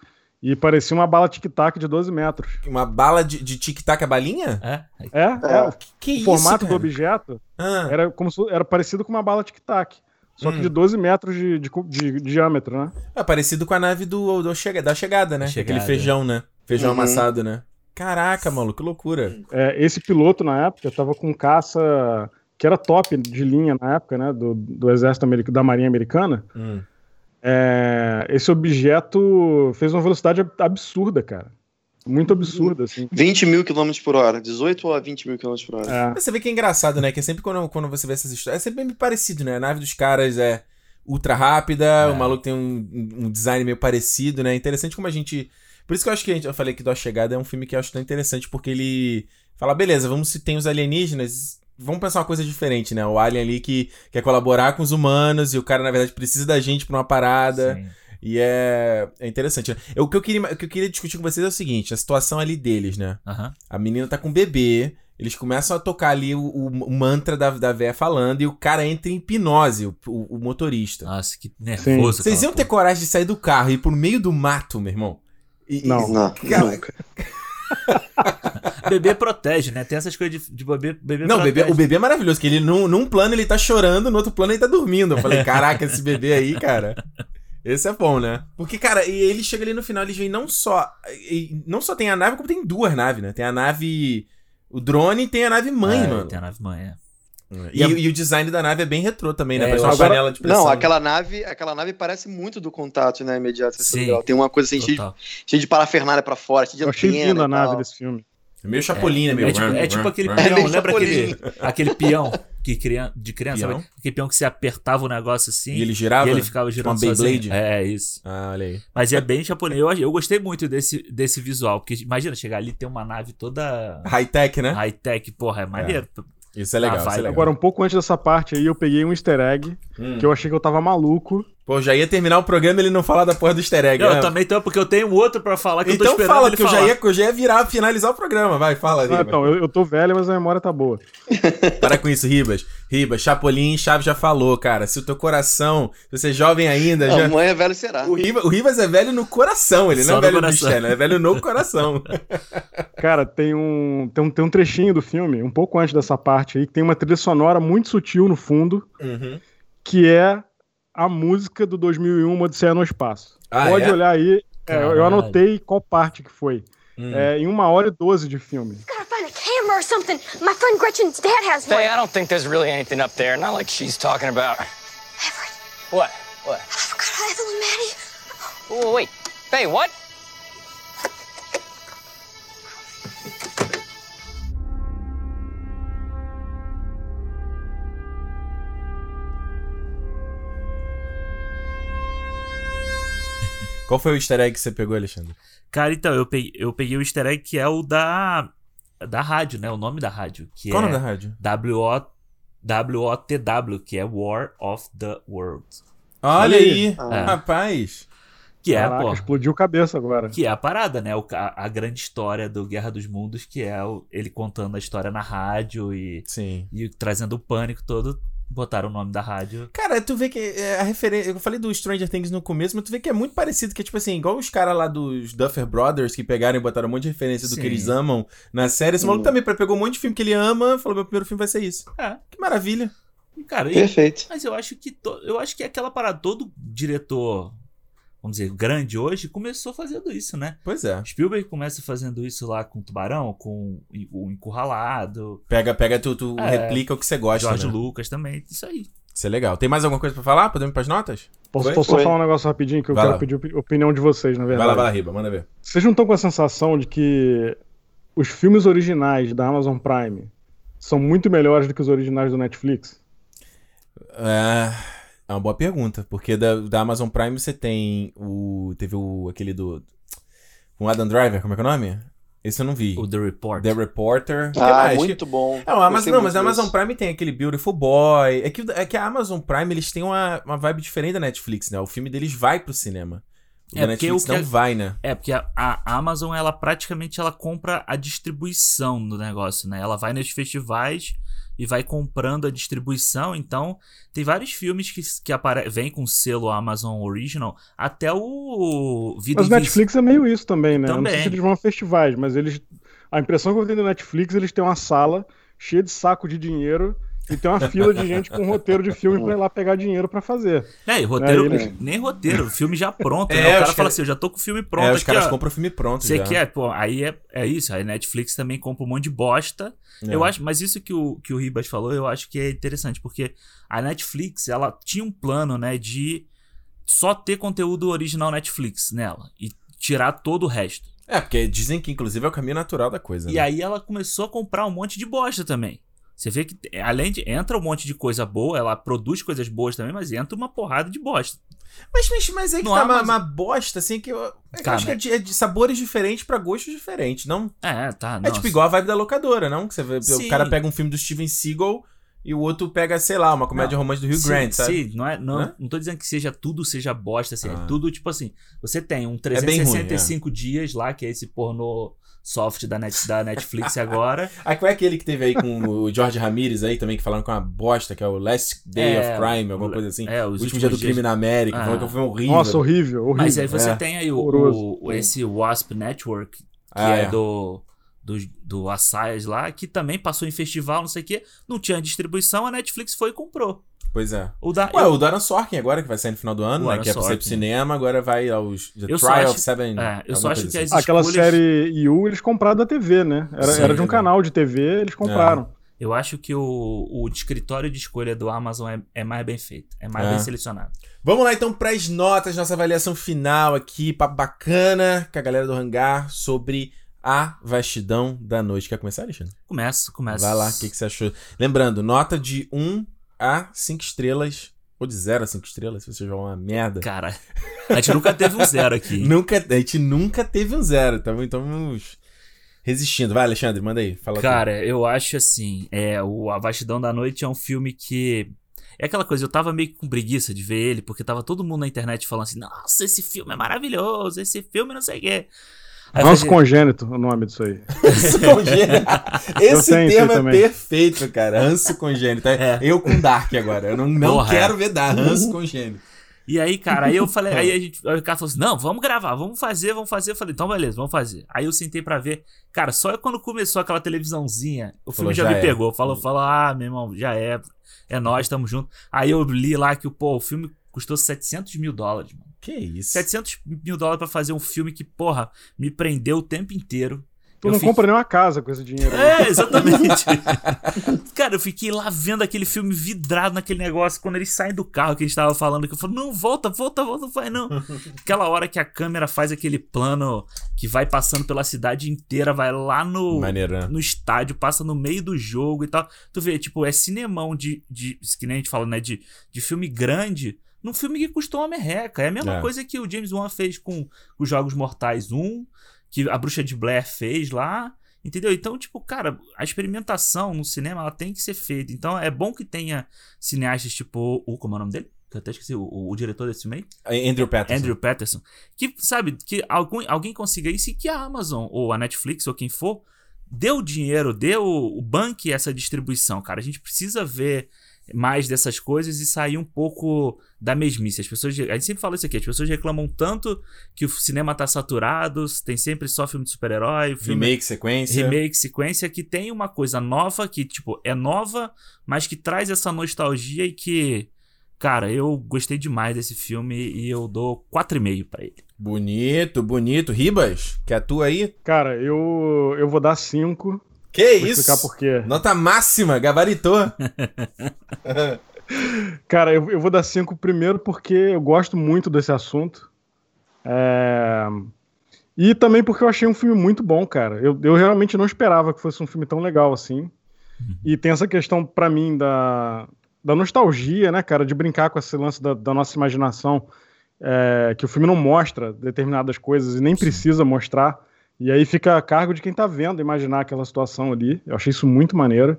e parecia uma bala tic-tac de 12 metros. Uma bala de, de tic-tac a balinha? É? É, é. Que o isso, formato do cara? objeto Ah, era, como se- era parecido com uma bala tic-tac. Só que Hum. de 12 metros de, de, de diâmetro, né? é parecido com a nave do, do chega, da chegada, né? Chegada. Aquele feijão, né? Feijão Uhum. amassado, né? Caraca, maluco, que loucura. É, esse piloto, na época, tava com um caça que era top de linha na época, né? Do, do exército americano, da marinha americana. Hum. É, esse objeto fez uma velocidade ab- absurda, cara. Muito absurda, assim. 20 mil quilômetros por hora, 18 a 20 mil quilômetros por hora. É. Mas você vê que é engraçado, né? Que é sempre quando, quando você vê essas histórias. É sempre bem parecido, né? A nave dos caras é ultra rápida, É. o maluco tem um, um design meio parecido, né? Interessante como a gente. Por isso que eu acho que a gente, eu falei que do A Chegada é um filme que eu acho tão interessante, porque ele fala, beleza, vamos se tem os alienígenas. Vamos pensar uma coisa diferente, né? O alien ali que quer colaborar com os humanos e o cara, na verdade, precisa da gente pra uma parada. Sim. E é, é interessante. né? Eu- O que, eu queria, o que eu queria discutir com vocês é o seguinte: a situação ali deles, né? Aham. A menina tá com um bebê, eles começam a tocar ali o, o- mantra da, da véia falando e o cara entra em hipnose, o, o- o motorista. Nossa, que nervoso. Vocês iam ter porra. coragem de sair do carro e ir pro meio do mato, meu irmão? E- e- Não. Não, Cara. (laughs) Bebê protege, né? Tem essas coisas de, de bebê, bebê Não, o bebê, protege. o bebê é maravilhoso, que ele num, num plano ele tá chorando, no outro plano ele tá dormindo. Eu falei, caraca, esse bebê aí, cara. Esse é bom, né? Porque, cara, e ele chega ali no final, eles veem não só. e não só tem a nave, como tem duas naves, né? Tem a nave. O drone e tem a nave mãe, É, mano. Tem a nave mãe, é. E, e o design da nave é bem retrô também, né? É, Parece eu uma acho- panela de pressão. Não, aquela nave, aquela nave parece muito do contato, né, imediato. Sim. Ela Tem uma coisa assim, cheia de, cheia de parafernália pra fora, cheia de Eu achei linda a e nave tal. desse filme. É meio chapolin, né? Meio... É tipo, é tipo aquele É peão, lembra aquele, Chapolin. aquele peão que crian, de criança, Peão? sabe? Aquele peão que você apertava o negócio assim E ele girava? e ele ficava girando Tipo uma sozinho. Beyblade? É, isso. Ah, olha aí. Mas é bem japonês. Eu, eu gostei muito desse, desse visual, porque imagina chegar ali e ter uma nave toda High-tech, né? high-tech, porra, é maneiro. Isso é legal, Ah, isso é legal. Agora, um pouco antes dessa parte aí, eu peguei um easter egg Hum. que eu achei que eu tava maluco. Pô, já ia terminar o programa e ele não falar da porra do easter egg. Eu né? também tô, porque eu tenho outro pra falar que eu tô Então esperando fala, ele que eu já, falar. ia, que eu já ia virar, finalizar o programa. Vai, fala, Ah, então, eu, eu tô velho, mas a memória tá boa. (laughs) Para com isso, Ribas. Ribas, Chapolin, Chaves já falou, cara. Se o teu coração, se você é jovem ainda, Não, já... mãe é velho será. O Ribas, o Ribas é velho no coração, ele Só não é velho no coração. externo, é velho no coração. Cara, tem um, tem um, tem um trechinho do filme, um pouco antes dessa parte aí, que tem uma trilha sonora muito sutil no fundo, Uhum. que é a música do 2001 Uma Odisseia no Espaço. Ah, Pode é? olhar aí, é, eu anotei qual parte que foi. Hum. É, em uma hora e doze de filme. Or something. My friend Gretchen's dad has one. Faye, I don't think there's really anything up there. Not like she's talking about. Everett, What? What? I forgot Evelyn Maddie. Oh, wait. Faye, what? Qual foi o easter egg que você pegou, Alexandre? Cara, então, eu peguei, eu peguei o easter egg que é o da, da rádio, né? O nome da rádio. Que Qual o é nome da rádio? W-O- W-O-T-W, que é War of the Worlds. Olha Olha aí, aí. Ah. rapaz. Que é, Caraca, pô, explodiu cabeça agora. que é a parada, né? O, a, a grande história do Guerra dos Mundos, que é o- ele contando a história na rádio e, Sim. e trazendo o pânico todo. Botaram o nome da rádio. Cara, tu vê que é, a referência. Eu falei do Stranger Things no começo, mas tu vê que é muito parecido, que é tipo assim, igual os caras lá dos Duffer Brothers que pegaram e botaram um monte de referência do Sim. que eles amam na série. Esse maluco também pegou um monte de filme que ele ama, falou: meu primeiro filme vai ser isso. É. Que maravilha. E, cara, e- Perfeito. mas eu acho que to- eu acho que é aquela parada, todo diretor, vamos dizer, grande hoje, começou fazendo isso, né? Pois é. Spielberg começa fazendo isso lá com o Tubarão, com o Encurralado, Pega, pega, tu, tu É. replica o que você gosta. George né? Lucas também, isso aí. Isso é legal. Tem mais alguma coisa pra falar? Podemos ir pras notas? Posso, posso só falar um negócio rapidinho que eu Vai quero lá. pedir opi- opinião de vocês, na Vai verdade. lá, vai lá, Riba, manda ver. Vocês não estão com a sensação de que os filmes originais da Amazon Prime são muito melhores do que os originais do Netflix? É, é uma boa pergunta, porque da, da Amazon Prime você tem o. Teve o. aquele do. Com Adam Driver, como é que é o nome? Esse eu não vi. O The Report. The Reporter. Ah, muito bom. É, o Amazon, Gostei não, mas a Amazon. Prime tem aquele Beautiful Boy. É que, o- é que a Amazon Prime, eles têm uma, uma vibe diferente da Netflix, né? O filme deles vai pro cinema. O É, da porque Netflix o não é- vai, né? É, porque a, a Amazon, ela praticamente ela compra a distribuição do negócio, né? Ela vai nos festivais e vai comprando a distribuição. Então, tem vários filmes que, que apare... vêm com selo Amazon Original, até o Vida Mas o. Netflix é meio isso também, né? Eu Não sei Também. se eles vão a festivais, mas eles. A impressão que eu tenho do Netflix, eles têm uma sala cheia de saco de dinheiro e tem uma fila de gente com um roteiro de filme pra ir lá pegar dinheiro pra fazer. É, e roteiro, É, ele- nem roteiro, filme já pronto, É, né? O cara fala cara- assim, eu já tô com o filme pronto é, os aqui, caras ó. compram o filme pronto Você já. quer, pô, aí é, é isso, aí Netflix também compra um monte de bosta. É. Eu acho, mas isso que o, que o Ribas falou, eu acho que é interessante, porque a Netflix, ela tinha um plano, né, de só ter conteúdo original Netflix nela e tirar todo o resto. É, porque dizem que inclusive é o caminho natural da coisa. E né? aí ela começou a comprar um monte de bosta também. Você vê que, além de. Entra um monte de coisa boa, ela produz coisas boas também, mas entra uma porrada de bosta. Mas, mas, mas é que No tá uma, Amazon- uma bosta, assim, que eu, é que eu acho que é de, é de sabores diferentes pra gostos diferentes, não? É, tá. É não, tipo igual a vibe da locadora, não? Que você vê, Sim. o cara pega um filme do Steven Seagal e o outro pega, sei lá, uma comédia romântica do Rio Sim, Grande, sabe? Sim, não, é, não, Hã? não tô dizendo que seja tudo seja bosta, assim. Ah. É tudo, tipo assim, você tem um É bem ruim, 365 dias lá, que é esse pornô soft da, net, da Netflix (laughs) agora. Ah, qual é aquele que teve aí com o George Ramirez aí também, que falaram que é uma bosta, que é o Last Day É, of Crime, alguma coisa assim. é, o último dia do crime na América, Ah. falou que foi horrível. Nossa, horrível, horrível. Mas aí você É. tem aí o, o- esse Wasp Network, que Ah, é, é. do, do, do Assayas lá, que também passou em festival, não sei o quê. Não tinha distribuição, a Netflix foi e comprou. Pois é. O da, Ué, eu- o do Aaron Sorkin agora, que vai sair no final do ano, O né? Que é pra sair pro cinema, agora vai aos The Eu Trial acho- of Seven. é, eu só acho que assim. as Aquela escolhas- série You eles compraram da TV, né? Era, Sim, era de um é. canal de TV, eles compraram. Eu acho que o, o escritório de escolha do Amazon é, é mais bem feito, é mais É. bem selecionado. Vamos lá então para as notas, nossa avaliação final aqui, papo bacana com a galera do hangar sobre a vastidão da noite. Quer começar, Alexandre? Começa, começa. Vai lá, o que, que você achou? Lembrando, nota de 1 a 5 estrelas, ou de 0 a 5 estrelas, se você jogar uma merda. Cara, a gente nunca teve um zero aqui. (laughs) Nunca, a gente nunca teve um zero, então estamos resistindo. Vai, Alexandre, manda aí. Fala Cara, eu acho assim, é, o A Vastidão da Noite é um filme que. É aquela coisa, eu tava meio com preguiça de ver ele, porque tava todo mundo na internet falando assim, nossa, esse filme é maravilhoso, esse filme não sei o quê. Aí eu Ranço falei, congênito, o nome disso aí. (laughs) Ranço congênito. (laughs) Esse termo é também. perfeito, cara. Ranço congênito. É. Eu com Dark agora. Eu não, não Porra, quero é. ver Dark. Ranço congênito. E aí, cara, aí eu falei, aí a (laughs) gente, aí o cara falou assim: não, vamos gravar, vamos fazer, vamos fazer. Eu falei, então beleza, vamos fazer. Aí eu sentei pra ver. Cara, só quando começou aquela televisãozinha, o Falou, filme já, já me é. pegou. Falou, falou, ah, meu irmão, já é. É nós, tamo junto. Aí eu li lá que pô, o filme custou 700 mil dólares, mano. Que isso? 700 mil dólares pra fazer um filme que, porra, me prendeu o tempo inteiro. Tu Eu não fiquei- compra nem uma casa com esse dinheiro. aí. É, exatamente. (laughs) Cara, eu fiquei lá vendo aquele filme vidrado naquele negócio. Quando eles saem do carro que a gente tava falando, que eu falo, não, volta, volta, volta, não vai não. (laughs) Aquela hora que a câmera faz aquele plano que vai passando pela cidade inteira, vai lá no, Maneiro, né? no estádio, passa no meio do jogo e tal. Tu vê, tipo, é cinemão de, de que nem a gente fala, né, de, de filme grande, num filme que custou uma merreca. É a mesma É. coisa que o James Wan fez com os Jogos Mortais 1, que a Bruxa de Blair fez lá. Entendeu? Então, tipo, cara, a experimentação no cinema ela tem que ser feita. Então, é bom que tenha cineastas tipo o. Como é o nome dele? Que eu até esqueci, o, o diretor desse filme aí. Andrew Patterson. Andrew Patterson. Que, sabe, que algum, alguém consiga isso e que a Amazon, ou a Netflix, ou quem for, dê o dinheiro, dê o, o banque essa distribuição, cara. A gente precisa ver mais dessas coisas e sair um pouco da mesmice. As pessoas, a gente sempre fala isso aqui, as pessoas reclamam tanto que o cinema tá saturado, tem sempre só filme de super-herói, filme Remake, sequência. remake, sequência, que tem uma coisa nova, que, tipo, é nova, mas que traz essa nostalgia e que, cara, eu gostei demais desse filme e eu dou 4,5 pra ele. Bonito, bonito. Ribas, que atua aí? Cara, eu, eu vou dar 5. Que Vou isso? explicar por quê. Nota máxima, gabaritou. (laughs) Cara, eu, eu vou dar 5 primeiro porque eu gosto muito desse assunto. É, E também porque eu achei um filme muito bom, cara. Eu, eu realmente não esperava que fosse um filme tão legal assim. E tem essa questão, pra mim, da, da nostalgia, né, cara? De brincar com esse lance da, da nossa imaginação. é, que o filme não mostra determinadas coisas e nem precisa mostrar. E aí fica a cargo de quem tá vendo imaginar aquela situação ali. Eu achei isso muito maneiro.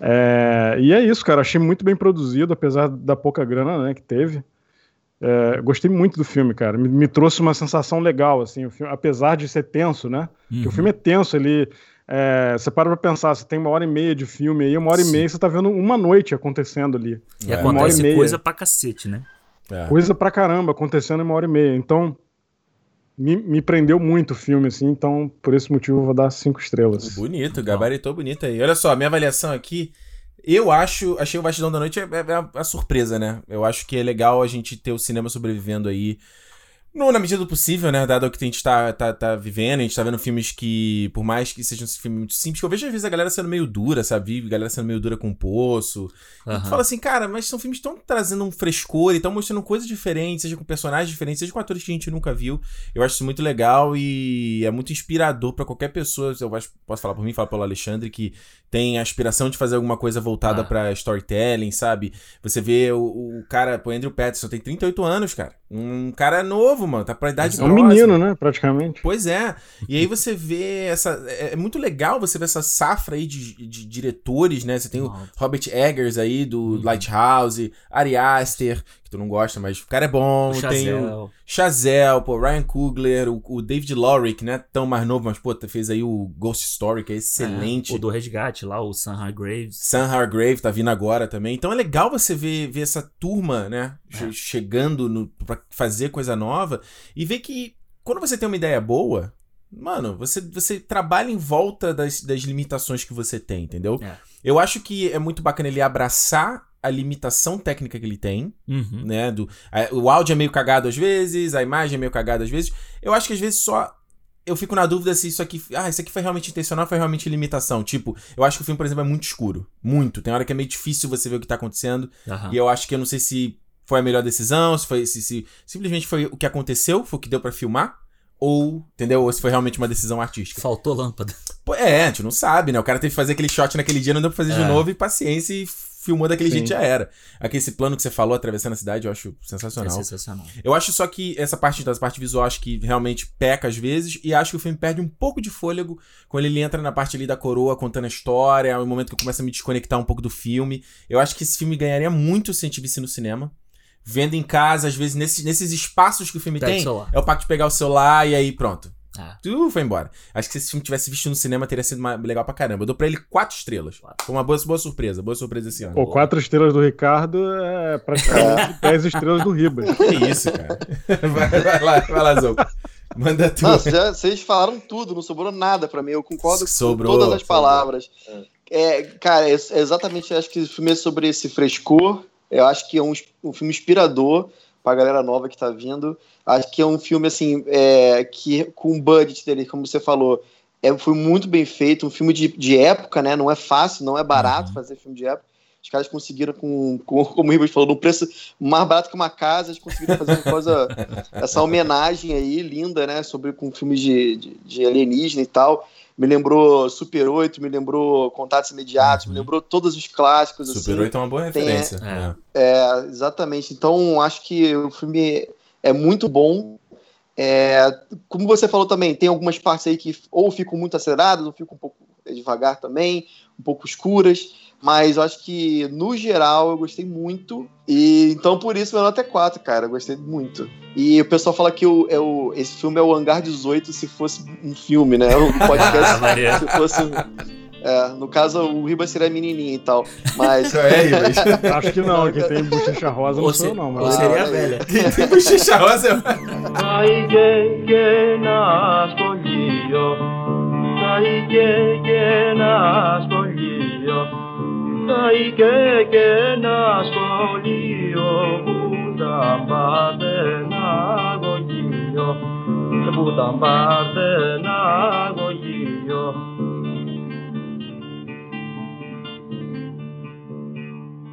É, e é isso, cara. Achei muito bem produzido, apesar da pouca grana né, que teve. É, gostei muito do filme, cara. Me, me trouxe uma sensação legal, assim. O filme, apesar de ser tenso, né? Porque o filme é tenso, ele. é, você para pra pensar, você tem uma hora e meia de filme aí, uma hora e Sim. meia você tá vendo uma noite acontecendo ali. E É. Uma hora e acontece meia. coisa pra cacete, né? É. Coisa pra caramba acontecendo em uma hora e meia. Então, me, me prendeu muito o filme, assim. Então, por esse motivo, eu vou dar cinco estrelas. Bonito, gabaritou bonito aí. Olha só, minha avaliação aqui. Eu acho, achei o Bastidão da Noite é, é, é a- a surpresa, né? Eu acho que é legal a gente ter o cinema sobrevivendo aí. No, na medida do possível, né? Dado o que a gente tá, tá, tá vivendo, a gente tá vendo filmes que, por mais que sejam filmes muito simples, que eu vejo às vezes a galera sendo meio dura, sabe? A galera sendo meio dura com o poço. E Aham. tu fala assim, cara, mas são filmes que estão trazendo um frescor e estão mostrando coisas diferentes, seja com personagens diferentes, seja com atores que a gente nunca viu. Eu acho isso muito legal e é muito inspirador pra qualquer pessoa. Eu acho, posso falar por mim, falar pelo Alexandre, que tem a aspiração de fazer alguma coisa voltada Ah. pra storytelling, sabe? Você vê o, o cara, pô, Andrew Patterson tem 38 anos, cara. Um cara novo, novo, mano. Tá pra idade É um menino, né? Praticamente. Pois é. E aí você vê essa. É é muito legal você ver essa safra aí de, de diretores, né? Você tem o Nossa. Robert Eggers aí, do Lighthouse, Ari Aster, que tu não gosta, mas o cara é bom. O tem o Chazelle. Chazelle, pô, Ryan Coogler, o, o David Lowry, que não é tão mais novo, mas, pô, fez aí o Ghost Story, que é excelente. É, o do Resgate lá, o Sam Hargraves. Sam Hargrave tá vindo agora também. Então é legal você ver, ver essa turma, né? É. Chegando no, pra fazer coisa nova e ver que quando você tem uma ideia boa, mano, você, você trabalha em volta das, das limitações que você tem, entendeu? É. Eu acho que é muito bacana ele abraçar a limitação técnica que ele tem, Uhum. né? Do, a- o áudio é meio cagado às vezes, a imagem é meio cagada às vezes. Eu acho que às vezes só. Eu fico na dúvida se isso aqui. Ah, isso aqui foi realmente intencional foi realmente limitação. Tipo, eu acho que o filme, por exemplo, é muito escuro. Muito. Tem hora que é meio difícil você ver o que tá acontecendo. Aham. E eu acho que eu não sei se foi a melhor decisão, se foi. Se, se simplesmente foi o que aconteceu, foi o que deu pra filmar. Ou, entendeu? Ou se foi realmente uma decisão artística. Faltou lâmpada. Pô, é, a gente não sabe, né? O cara teve que fazer aquele shot naquele dia, não deu pra fazer de É. novo, e paciência, e filmou daquele Sim. jeito já era. Aqui, esse plano que você falou, atravessando a cidade, eu acho É sensacional. sensacional. Eu acho só que essa parte das parte visual acho que realmente peca às vezes e acho que o filme perde um pouco de fôlego quando ele entra na parte ali da coroa contando a história, é o momento que eu começo a me desconectar um pouco do filme. Eu acho que esse filme ganharia muito se a gente visse no cinema. Vendo em casa, às vezes, nesses, nesses espaços que o filme Pega tem, é o pacto de pegar o celular e aí pronto. Ah. Tu foi embora. Acho que se esse filme tivesse visto no cinema, teria sido ma- legal pra caramba. Eu dou pra ele quatro estrelas. Foi uma boa, boa surpresa. Boa surpresa esse ano. Pô, quatro estrelas do Ricardo é praticamente dez estrelas do Ribas. (laughs) Que isso, cara. (laughs) vai, vai lá, vai lá, Zou. Manda tu. Não, vocês já- vocês falaram tudo, não sobrou nada pra mim. Eu concordo Sobrou, com todas as sobrou. palavras. É, cara, é, é exatamente, acho que o filme é sobre esse frescor. Eu acho que é um, um filme inspirador pra galera nova que tá vindo. Acho que é um filme, assim, é, que com o budget dele, como você falou, é, foi muito bem feito. Um filme de, de época, né? Não é fácil, não é barato Uhum. fazer filme de época. Os caras conseguiram, com, com, como o Ribas falou, num preço mais barato que uma casa, eles conseguiram fazer uma coisa, (laughs) essa homenagem aí, linda, né? Sobre com filmes de, de, de alienígena e tal. Me lembrou Super 8, me lembrou Contatos Imediatos, me lembrou todos os clássicos. Super assim. 8 é uma boa Tem, referência. é. né? É, exatamente. Então, acho que o filme é muito bom. É, como você falou também, tem algumas partes aí que ou ficam muito aceleradas, ou ficam um pouco devagar também, um pouco escuras. Mas eu acho que, no geral, eu gostei muito. E então, por isso, meu nota é 4, cara. Eu gostei muito. E o pessoal fala que o, é o, esse filme é o Hangar 18 se fosse um filme, né? Um (laughs) Ah, podcast maneiro. se fosse. É, no caso, o Ribas seria menininha e tal. Mas. (laughs) É, Ribas. (laughs) Acho que não, quem tem bochecha rosa não Ou, sou não. ou Mas... seria a velha. Quem tem bochecha rosa Ay, que llenas polillo, ay, que llenas polillo, ay, que llenas polillo, puta parte na goguillo, puta parte na goguillo.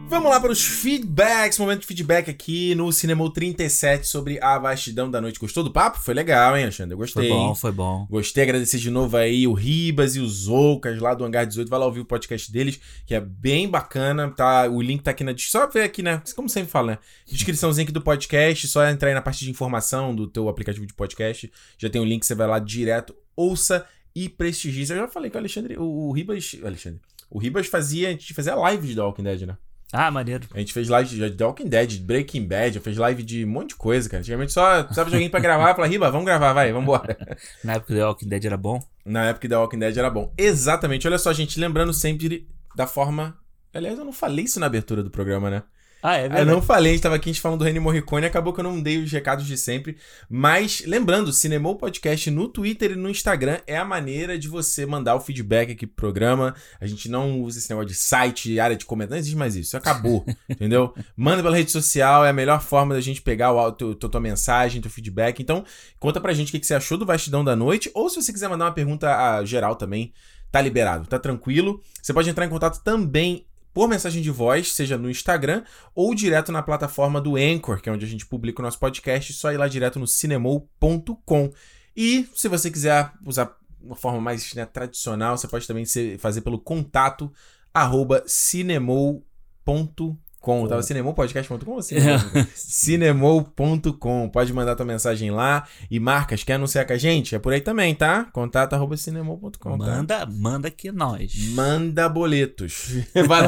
Vamos lá para os feedbacks, momento de feedback aqui no Cinema 37 sobre a vastidão da noite. Gostou do papo? Foi legal, hein, Alexandre? Eu gostei. Foi bom, foi bom. Gostei, agradecer de novo aí o Ribas e os Zoucas lá do Hangar 18. Vai lá ouvir o podcast deles, que é bem bacana, tá? O link tá aqui na descrição. Só ver aqui, né? Como sempre falo, né? Descriçãozinha aqui do podcast, só entrar aí na parte de informação do teu aplicativo de podcast. Já tem o link, você vai lá direto, ouça e prestigie. Eu já falei que o Alexandre, o, o Ribas, o Alexandre, o Ribas fazia, a gente fazia live de The Walking Dead, né? Ah, maneiro. A gente fez live de The Walking Dead, de Breaking Bad, já fez live de um monte de coisa, cara. Antigamente só precisava de alguém pra gravar, falar, Riba, vamos gravar, vai, vambora. (laughs) Na época do The Walking Dead era bom. Na época The Walking Dead era bom. Exatamente, olha só, gente, lembrando sempre da forma. Aliás, eu não falei isso na abertura do programa, né? Ah, é Eu verdade. não falei, a gente tava aqui a gente falando do Reni Morricone, acabou que eu não dei os recados de sempre. Mas, lembrando, Cinemou Podcast no Twitter e no Instagram é a maneira de você mandar o feedback aqui pro programa. A gente não usa esse negócio de site, área de comentário, não existe mais isso, acabou, (laughs) entendeu? Manda pela rede social, é a melhor forma da gente pegar o, teu, tua, tua mensagem, teu feedback. Então, conta pra gente o que, que você achou do Vastidão da Noite, ou se você quiser mandar uma pergunta a geral também, tá liberado, tá tranquilo. Você pode entrar em contato também por mensagem de voz, seja no Instagram ou direto na plataforma do Anchor, que é onde a gente publica o nosso podcast, só ir lá direto no cinemou.com. E se você quiser usar uma forma mais né, tradicional, você pode também ser- fazer pelo contato arroba cinemou.com. Com, tava cinemopodcast.com ou (laughs) cinemou? cinemou.com. Pode mandar tua mensagem lá. E marcas, quer anunciar com a gente? É por aí também, tá? Contato arroba cinemou.com, tá? Manda, manda que nós. Manda boletos.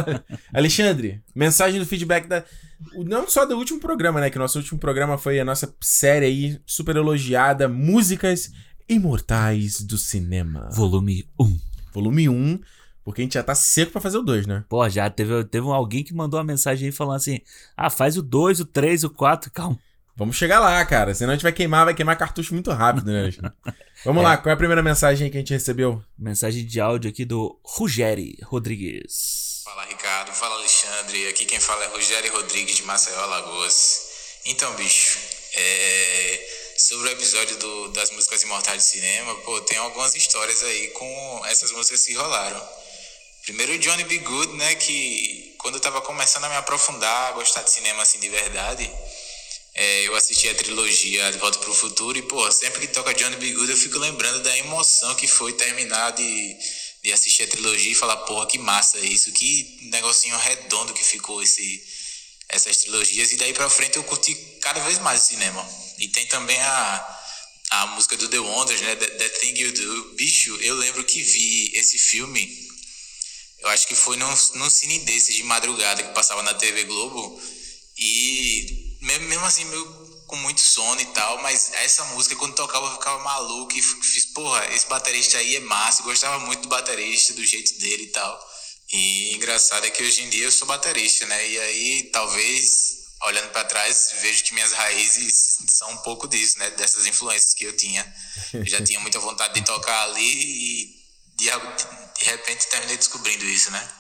(laughs) Alexandre, mensagem do feedback da. Não só do último programa, né? Que nosso último programa foi a nossa série aí, super elogiada, Músicas Imortais do Cinema. Volume 1. Volume 1, porque a gente já tá seco pra fazer o 2, né? Pô, já teve, teve um- alguém que mandou uma mensagem aí falando assim: ah, faz o 2, o 3, o 4, (laughs) calma. Vamos chegar lá, cara. Senão a gente vai queimar, vai queimar cartucho muito rápido, né? (laughs) Vamos lá, qual é a primeira mensagem aí que a gente recebeu? Mensagem de áudio aqui do Ruggeri Rodrigues. Fala Ricardo, fala Alexandre, aqui quem fala é Rogério Rodrigues de Maceió, Alagoas. Então, bicho, é, sobre o episódio do- das músicas imortais de cinema, pô, tem algumas histórias aí com essas músicas que rolaram. Primeiro o Johnny B. Good, né, que quando eu tava começando a me aprofundar, a gostar de cinema assim de verdade, é, eu assisti a trilogia De Volta para o Futuro e, pô, sempre que toca Johnny B. Good eu fico lembrando da emoção que foi terminar de, de assistir a trilogia e falar, porra, que massa isso, que negocinho redondo que ficou esse, essas trilogias. E daí pra frente eu curti cada vez mais o cinema. E tem também a, a música do The Wonders, né, That, That Thing You Do. Bicho, eu lembro que vi esse filme eu acho que foi num, num cine desses de madrugada que passava na TV Globo. E mesmo, mesmo assim, com muito sono e tal, mas essa música, quando tocava, eu ficava maluco e fiz, porra, esse baterista aí é massa. Eu gostava muito do baterista, do jeito dele e tal. E engraçado é que hoje em dia eu sou baterista, né? E aí, talvez, olhando pra trás, vejo que minhas raízes são um pouco disso, né? Dessas influências que eu tinha. Eu já tinha muita vontade de tocar ali e de, de repente terminei descobrindo isso, né?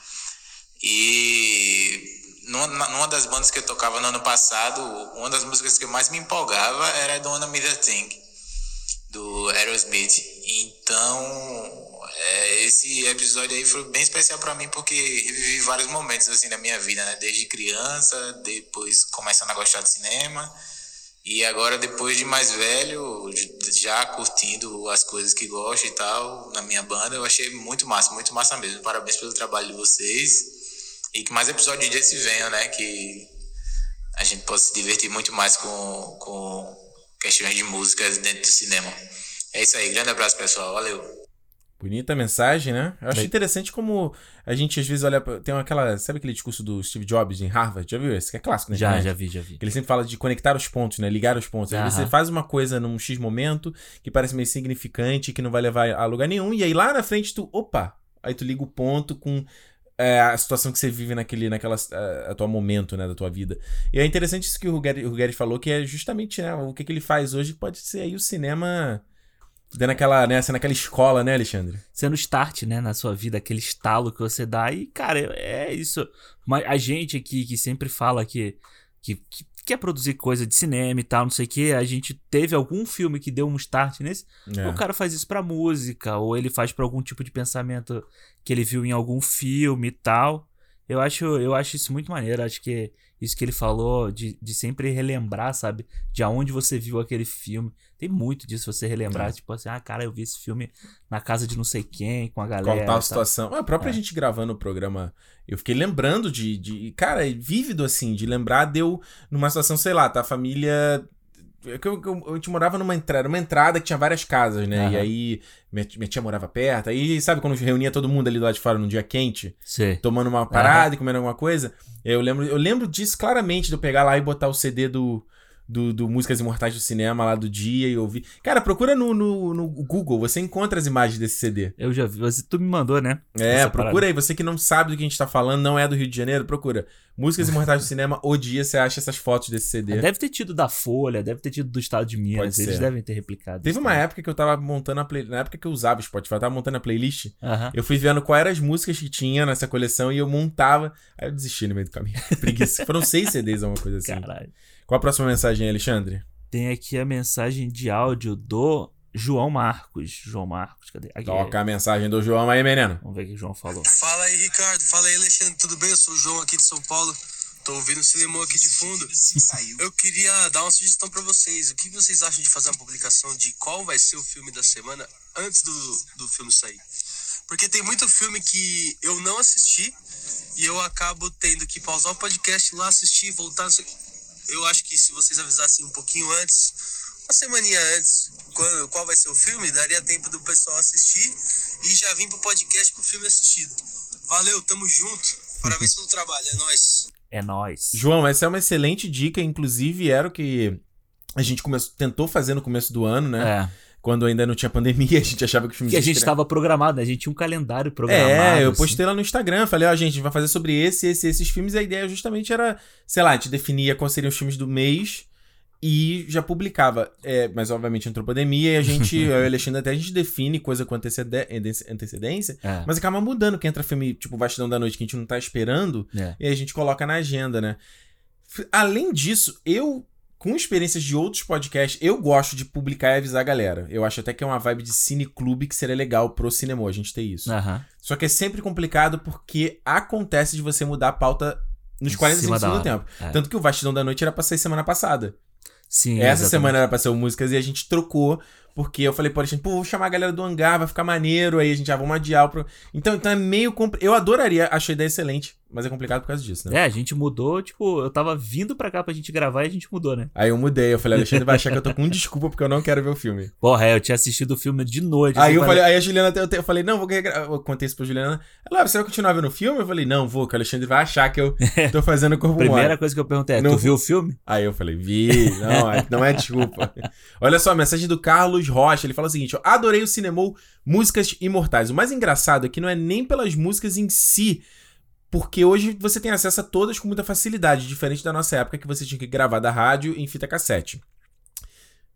E numa, das bandas que eu tocava no ano passado, uma das músicas que eu mais me empolgava era a do Wanna Me The Thing, do Aerosmith. Então, é, esse episódio aí foi bem especial pra mim porque revivi vários momentos assim na minha vida, né? Desde criança, depois começando a gostar de cinema. E agora, depois de mais velho, já curtindo as coisas que gosto e tal, na minha banda, eu achei muito massa, muito massa mesmo. Parabéns pelo trabalho de vocês. E que mais episódios desse venham, né? Que a gente possa se divertir muito mais com, com questões de músicas dentro do cinema. É isso aí, grande abraço, pessoal. Valeu. Bonita mensagem, né? Eu acho interessante como a gente às vezes olha. pra- Tem aquela. Sabe aquele discurso do Steve Jobs em Harvard? Já viu esse? Que é clássico, né? Já, já vi, já vi. Que ele sempre fala de conectar os pontos, né? Ligar os pontos. Às vezes você faz uma coisa num X momento que parece meio insignificante, que não vai levar a lugar nenhum, e aí lá na frente tu, opa! Aí tu liga o ponto com é, a situação que você vive naquele naquela, é, atual momento, né, da tua vida. E é interessante isso que o Ruggeri, o Ruggeri falou, que é justamente, né, o que, que ele faz hoje pode ser aí o cinema dando aquela, né, sendo aquela escola, né, Alexandre? sendo start, né, na sua vida, aquele estalo que você dá. E, cara, é isso. Mas a gente aqui que sempre fala que, que, que quer produzir coisa de cinema e tal, não sei o que, a gente teve algum filme que deu um start nesse. É. O cara faz isso pra música, ou ele faz pra algum tipo de pensamento que ele viu em algum filme e tal. Eu acho, eu acho isso muito maneiro. Acho que isso que ele falou de, de sempre relembrar, sabe? De aonde você viu aquele filme. Tem muito disso, você relembrar, É. tipo assim, ah, cara, eu vi esse filme na casa de não sei quem, com a galera. Qual tal e tal. situação? A própria É. gente gravando o programa, eu fiquei lembrando de, de. Cara, é vívido assim, de lembrar, deu numa situação, sei lá, tá? A família. é Eu, eu, a gente morava numa entrada, uma entrada que tinha várias casas, né? Aham. E aí minha, minha tia morava perto. Aí, sabe quando reunia todo mundo ali do lado de fora num dia quente, Sei. tomando uma parada e comendo alguma coisa? Eu lembro, eu lembro disso claramente, de eu pegar lá e botar o CD do. Do, do Músicas Imortais do Cinema lá do dia e ouvir. Cara, procura no, no, no Google, você encontra as imagens desse CD. Eu já vi. Você, tu me mandou, né? É, Essa procura parada. aí. Você que não sabe do que a gente tá falando, não é do Rio de Janeiro, procura. Músicas Imortais do (laughs) Cinema, o dia você acha essas fotos desse CD. Deve ter tido da Folha, deve ter tido do estado de Minas. Eles devem ter replicado. Teve uma também. época que eu tava montando a playlist. Na época que eu usava o Spotify, eu tava montando a playlist. Aham. Eu fui vendo quais eram as músicas que tinha nessa coleção e eu montava. Aí eu desisti no meio do caminho. (laughs) Preguiça. Foram seis CDs, alguma coisa assim. Caralho. Qual a próxima mensagem, Alexandre? Tem aqui a mensagem de áudio do João Marcos. João Marcos, cadê? Aqui. Toca a mensagem do João aí, menino. Vamos ver o que o João falou. Fala aí, Ricardo. Fala aí, Alexandre. Tudo bem? Eu sou o João aqui de São Paulo. Tô ouvindo o cinema aqui de fundo. Eu queria dar uma sugestão pra vocês. O que vocês acham de fazer uma publicação de qual vai ser o filme da semana antes do, do filme sair? Porque tem muito filme que eu não assisti e eu acabo tendo que pausar o podcast lá, assistir, voltar. Eu acho que se vocês avisassem um pouquinho antes, uma semaninha antes, quando, qual vai ser o filme, daria tempo do pessoal assistir e já vir pro podcast com o filme assistido. Valeu, tamo junto. Parabéns pelo trabalho, é nóis. É nóis. João, essa é uma excelente dica, inclusive era o que a gente começou, tentou fazer no começo do ano, né? É. Quando ainda não tinha pandemia, (laughs) a gente achava que os filmes Que a gente estava programado, né? A gente tinha um calendário programado. É, eu assim. postei lá no Instagram, falei, ó, gente, a gente vai fazer sobre esse, esse, esses filmes, e a ideia justamente era, sei lá, a gente definia quais seriam os filmes do mês e já publicava. É, mas obviamente entrou pandemia e a gente, (laughs) eu e o Alexandre até a gente define coisa com antecede- antecedência, É. mas acaba mudando que entra filme, tipo, Bastidão da Noite, que a gente não tá esperando, É. e a gente coloca na agenda, né? Além disso, eu, com experiências de outros podcasts, eu gosto de publicar e avisar a galera. Eu acho até que é uma vibe de cineclube que seria legal pro cinema a gente ter isso. Aham. Só que é sempre complicado porque acontece de você mudar a pauta nos Em 45 cima da segundos do tempo. É. Tanto que o Bastidão da Noite era pra sair semana passada. Sim, Essa exatamente. semana era pra ser o músicas e a gente trocou. Porque eu falei, pô, Alexandre, pô, vou chamar a galera do hangar, vai ficar maneiro. Aí a gente já vamos adiar pro... Então, então é meio. compli- Eu adoraria, achei a ideia excelente, mas é complicado por causa disso, né? É, a gente mudou, tipo, eu tava vindo pra cá pra gente gravar e a gente mudou, né? Aí eu mudei, eu falei, Alexandre vai achar que eu tô com desculpa porque eu não quero ver o filme. (laughs) Porra, é, eu tinha assistido o filme de noite. Aí assim, eu falei, aí a Juliana, eu, te- eu falei, não, vou. Eu contei isso pra Juliana. Ela, ah, você vai continuar vendo o filme? Eu falei, não, vou, que o Alexandre vai achar que eu (laughs) tô fazendo corpo Primeira coisa que eu perguntei é, Não tu viu o filme? Aí eu falei, vi, não, é- não é desculpa. (laughs) Olha só, a mensagem do Carlos Rocha, ele fala o seguinte, ó, adorei o Cinemou Músicas Imortais. O mais engraçado é que não é nem pelas músicas em si, porque hoje você tem acesso a todas com muita facilidade, diferente da nossa época que você tinha que gravar da rádio em fita cassete.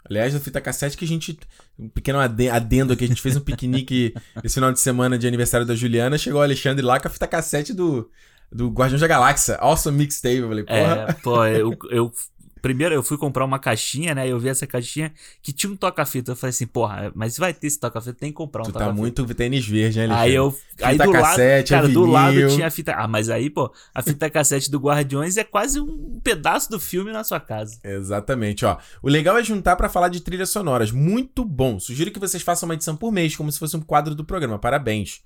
Aliás, a fita cassete que a gente. Um pequeno ade- adendo aqui, a gente fez um piquenique (laughs) esse final de semana de aniversário da Juliana. Chegou o Alexandre lá com a fita cassete do, do Guardiões da Galáxia. Awesome Mixtape. Eu falei, porra. É, pô, eu, eu. Primeiro eu fui comprar uma caixinha, né? Eu vi essa caixinha que tinha um toca-fita. Eu falei assim, porra, mas vai ter esse toca-fita, tem que comprar um Tu tá toca-fita. muito tênis verde, né, Alexandre? Aí eu. Aí Fita do cassete, lado. Cara, do lado tinha a fita. Ah, mas aí, pô, a fita cassete do Guardiões é quase um pedaço do filme na sua casa. Exatamente, ó. O legal é juntar pra falar de trilhas sonoras. Muito bom. Sugiro que vocês façam uma edição por mês, como se fosse um quadro do programa. Parabéns.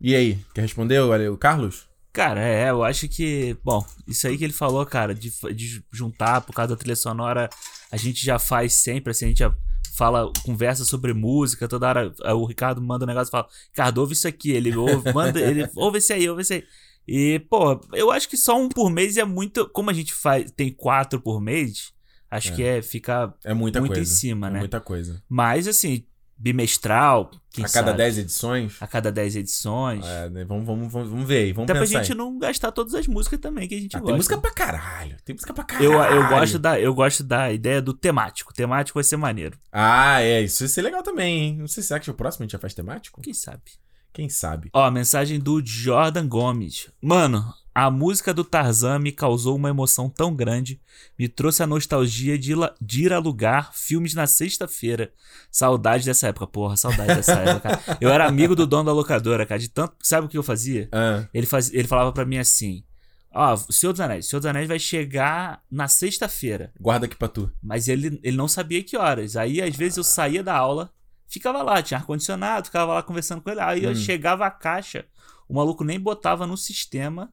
E aí, quer responder, o Carlos? Cara, é, eu acho que. Bom, isso aí que ele falou, cara, de, de juntar por causa da trilha sonora, a gente já faz sempre, assim, a gente já fala, conversa sobre música, toda hora o Ricardo manda um negócio e fala, Ricardo, ouve isso aqui, ele ouve, manda, ele, ouve esse aí, ouve esse aí. E, pô, eu acho que só um por mês é muito. Como a gente faz, tem quatro por mês, acho É. que é ficar É muita muito coisa. em cima, é né? muita coisa. Mas, assim, bimestral, a cada sabe? 10 edições? A cada 10 edições. É, né, vamos, vamos, vamos, vamos ver aí, vamos Até pra pensar gente aí. não gastar todas as músicas também que a gente Ah, gosta. tem música pra caralho. Tem música pra caralho. Eu, eu, gosto da, eu gosto da ideia do temático. Temático vai ser maneiro. Ah, é. Isso vai ser legal também, hein? Não sei se será que o próximo a gente já faz temático? Quem sabe? Quem sabe? Ó, mensagem do Jordan Gomes. Mano, a música do Tarzan me causou uma emoção tão grande. Me trouxe a nostalgia de, ir alugar filmes na sexta-feira. Saudade dessa época. Porra, saudade dessa (laughs) época, cara. Eu era amigo do dono da locadora, cara. De tanto. Sabe o que eu fazia? Ah, Ele, faz, ele falava pra mim assim: Ó, o Senhor dos Anéis. O Senhor dos Anéis vai chegar na sexta-feira. guarda aqui pra tu. Mas ele, ele não sabia que horas. Aí, às vezes, eu saía da aula, ficava lá, tinha ar-condicionado, ficava lá conversando com ele. Aí eu Hum. chegava a caixa, o maluco nem botava no sistema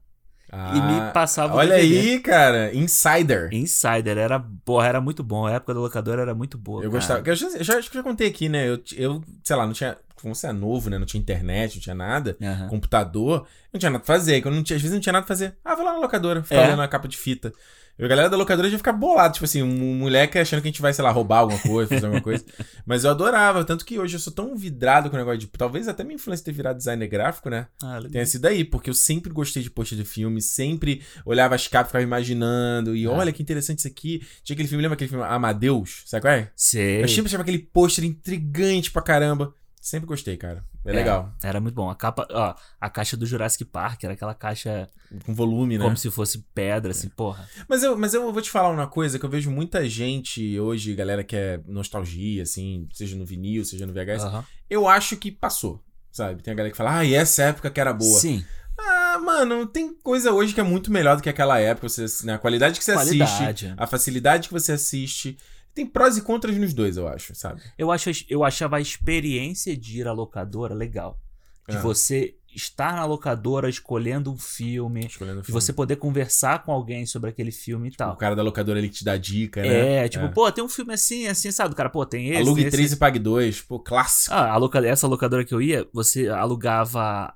Ah, e me passava o Olha aí, cara. Insider. Insider, era, porra, era muito bom. A época da locadora era muito boa. Eu cara. gostava. Eu já, eu já- acho que eu já contei aqui, né? Eu, eu, sei lá, não tinha. Como você é novo, né? Não tinha internet, não tinha nada. Aham. Computador. Não tinha nada pra fazer. Quando não tinha, às vezes não tinha nada pra fazer. Ah, vou lá na locadora. Ficar É. olhando a capa de fita. A galera da locadora já fica bolado. Tipo assim, um moleque achando que a gente vai, sei lá, roubar alguma coisa, fazer alguma coisa. (laughs) Mas eu adorava. Tanto que hoje eu sou tão vidrado com o negócio de. Talvez até minha influência ter virado designer gráfico, né? Ah. Tenha sido aí, porque eu sempre gostei de post de filme, sempre olhava as capas, ficava imaginando, É. e olha que interessante isso aqui. Tinha aquele filme, lembra aquele filme Amadeus? Sabe qual é? Sei. Eu sempre achava aquele pôster intrigante pra caramba. Sempre gostei, cara. É, legal. Era muito bom. A capa, ó, a caixa do Jurassic Park era aquela caixa Com volume, né? como se fosse pedra, assim, porra. Mas, eu, mas eu vou te falar uma coisa que eu vejo muita gente hoje, galera que é nostalgia, assim, seja no vinil, seja no VHS. Eu acho que passou, sabe? Tem a galera que fala, ah, e essa época que era boa. Sim. Ah, mano, tem coisa hoje que é muito melhor do que aquela época. Você, né, a qualidade que você Qualidade, assiste, é. a facilidade que você assiste. Tem prós e contras nos dois, eu acho, sabe? Eu, acho, eu achava a experiência de ir à locadora legal. De É. você estar na locadora escolhendo um filme, Escolhendo o de filme. você poder conversar com alguém sobre aquele filme e O tal. cara da locadora ali que te dá dica, né? É, tipo, pô, tem um filme assim, assim, sabe? O cara, pô, tem esse. Alugue esse. 3 e pague 2, pô, clássico. Ah, a loca- essa locadora que eu ia, você alugava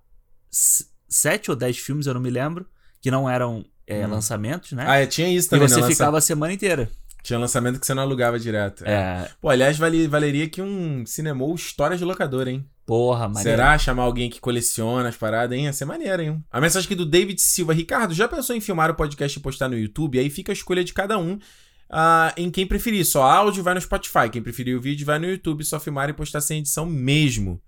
sete ou dez filmes, eu não me lembro, que não eram é, Hum. lançamentos, né? Ah, é, tinha isso e também, você né? Lança- ficava a semana inteira. Tinha lançamento que você não alugava direto. É, Pô, aliás, vale- valeria que um cinemou história de locadora, hein? porra, maneiro. Será? Chamar alguém que coleciona as paradas, hein? Ia ser maneiro, hein? A mensagem aqui do David Silva. Ricardo, já pensou em filmar o podcast e postar no YouTube? Aí fica a escolha de cada um ah, em quem preferir. Só áudio vai no Spotify. Quem preferir o vídeo vai no YouTube. Só filmar e postar sem edição mesmo.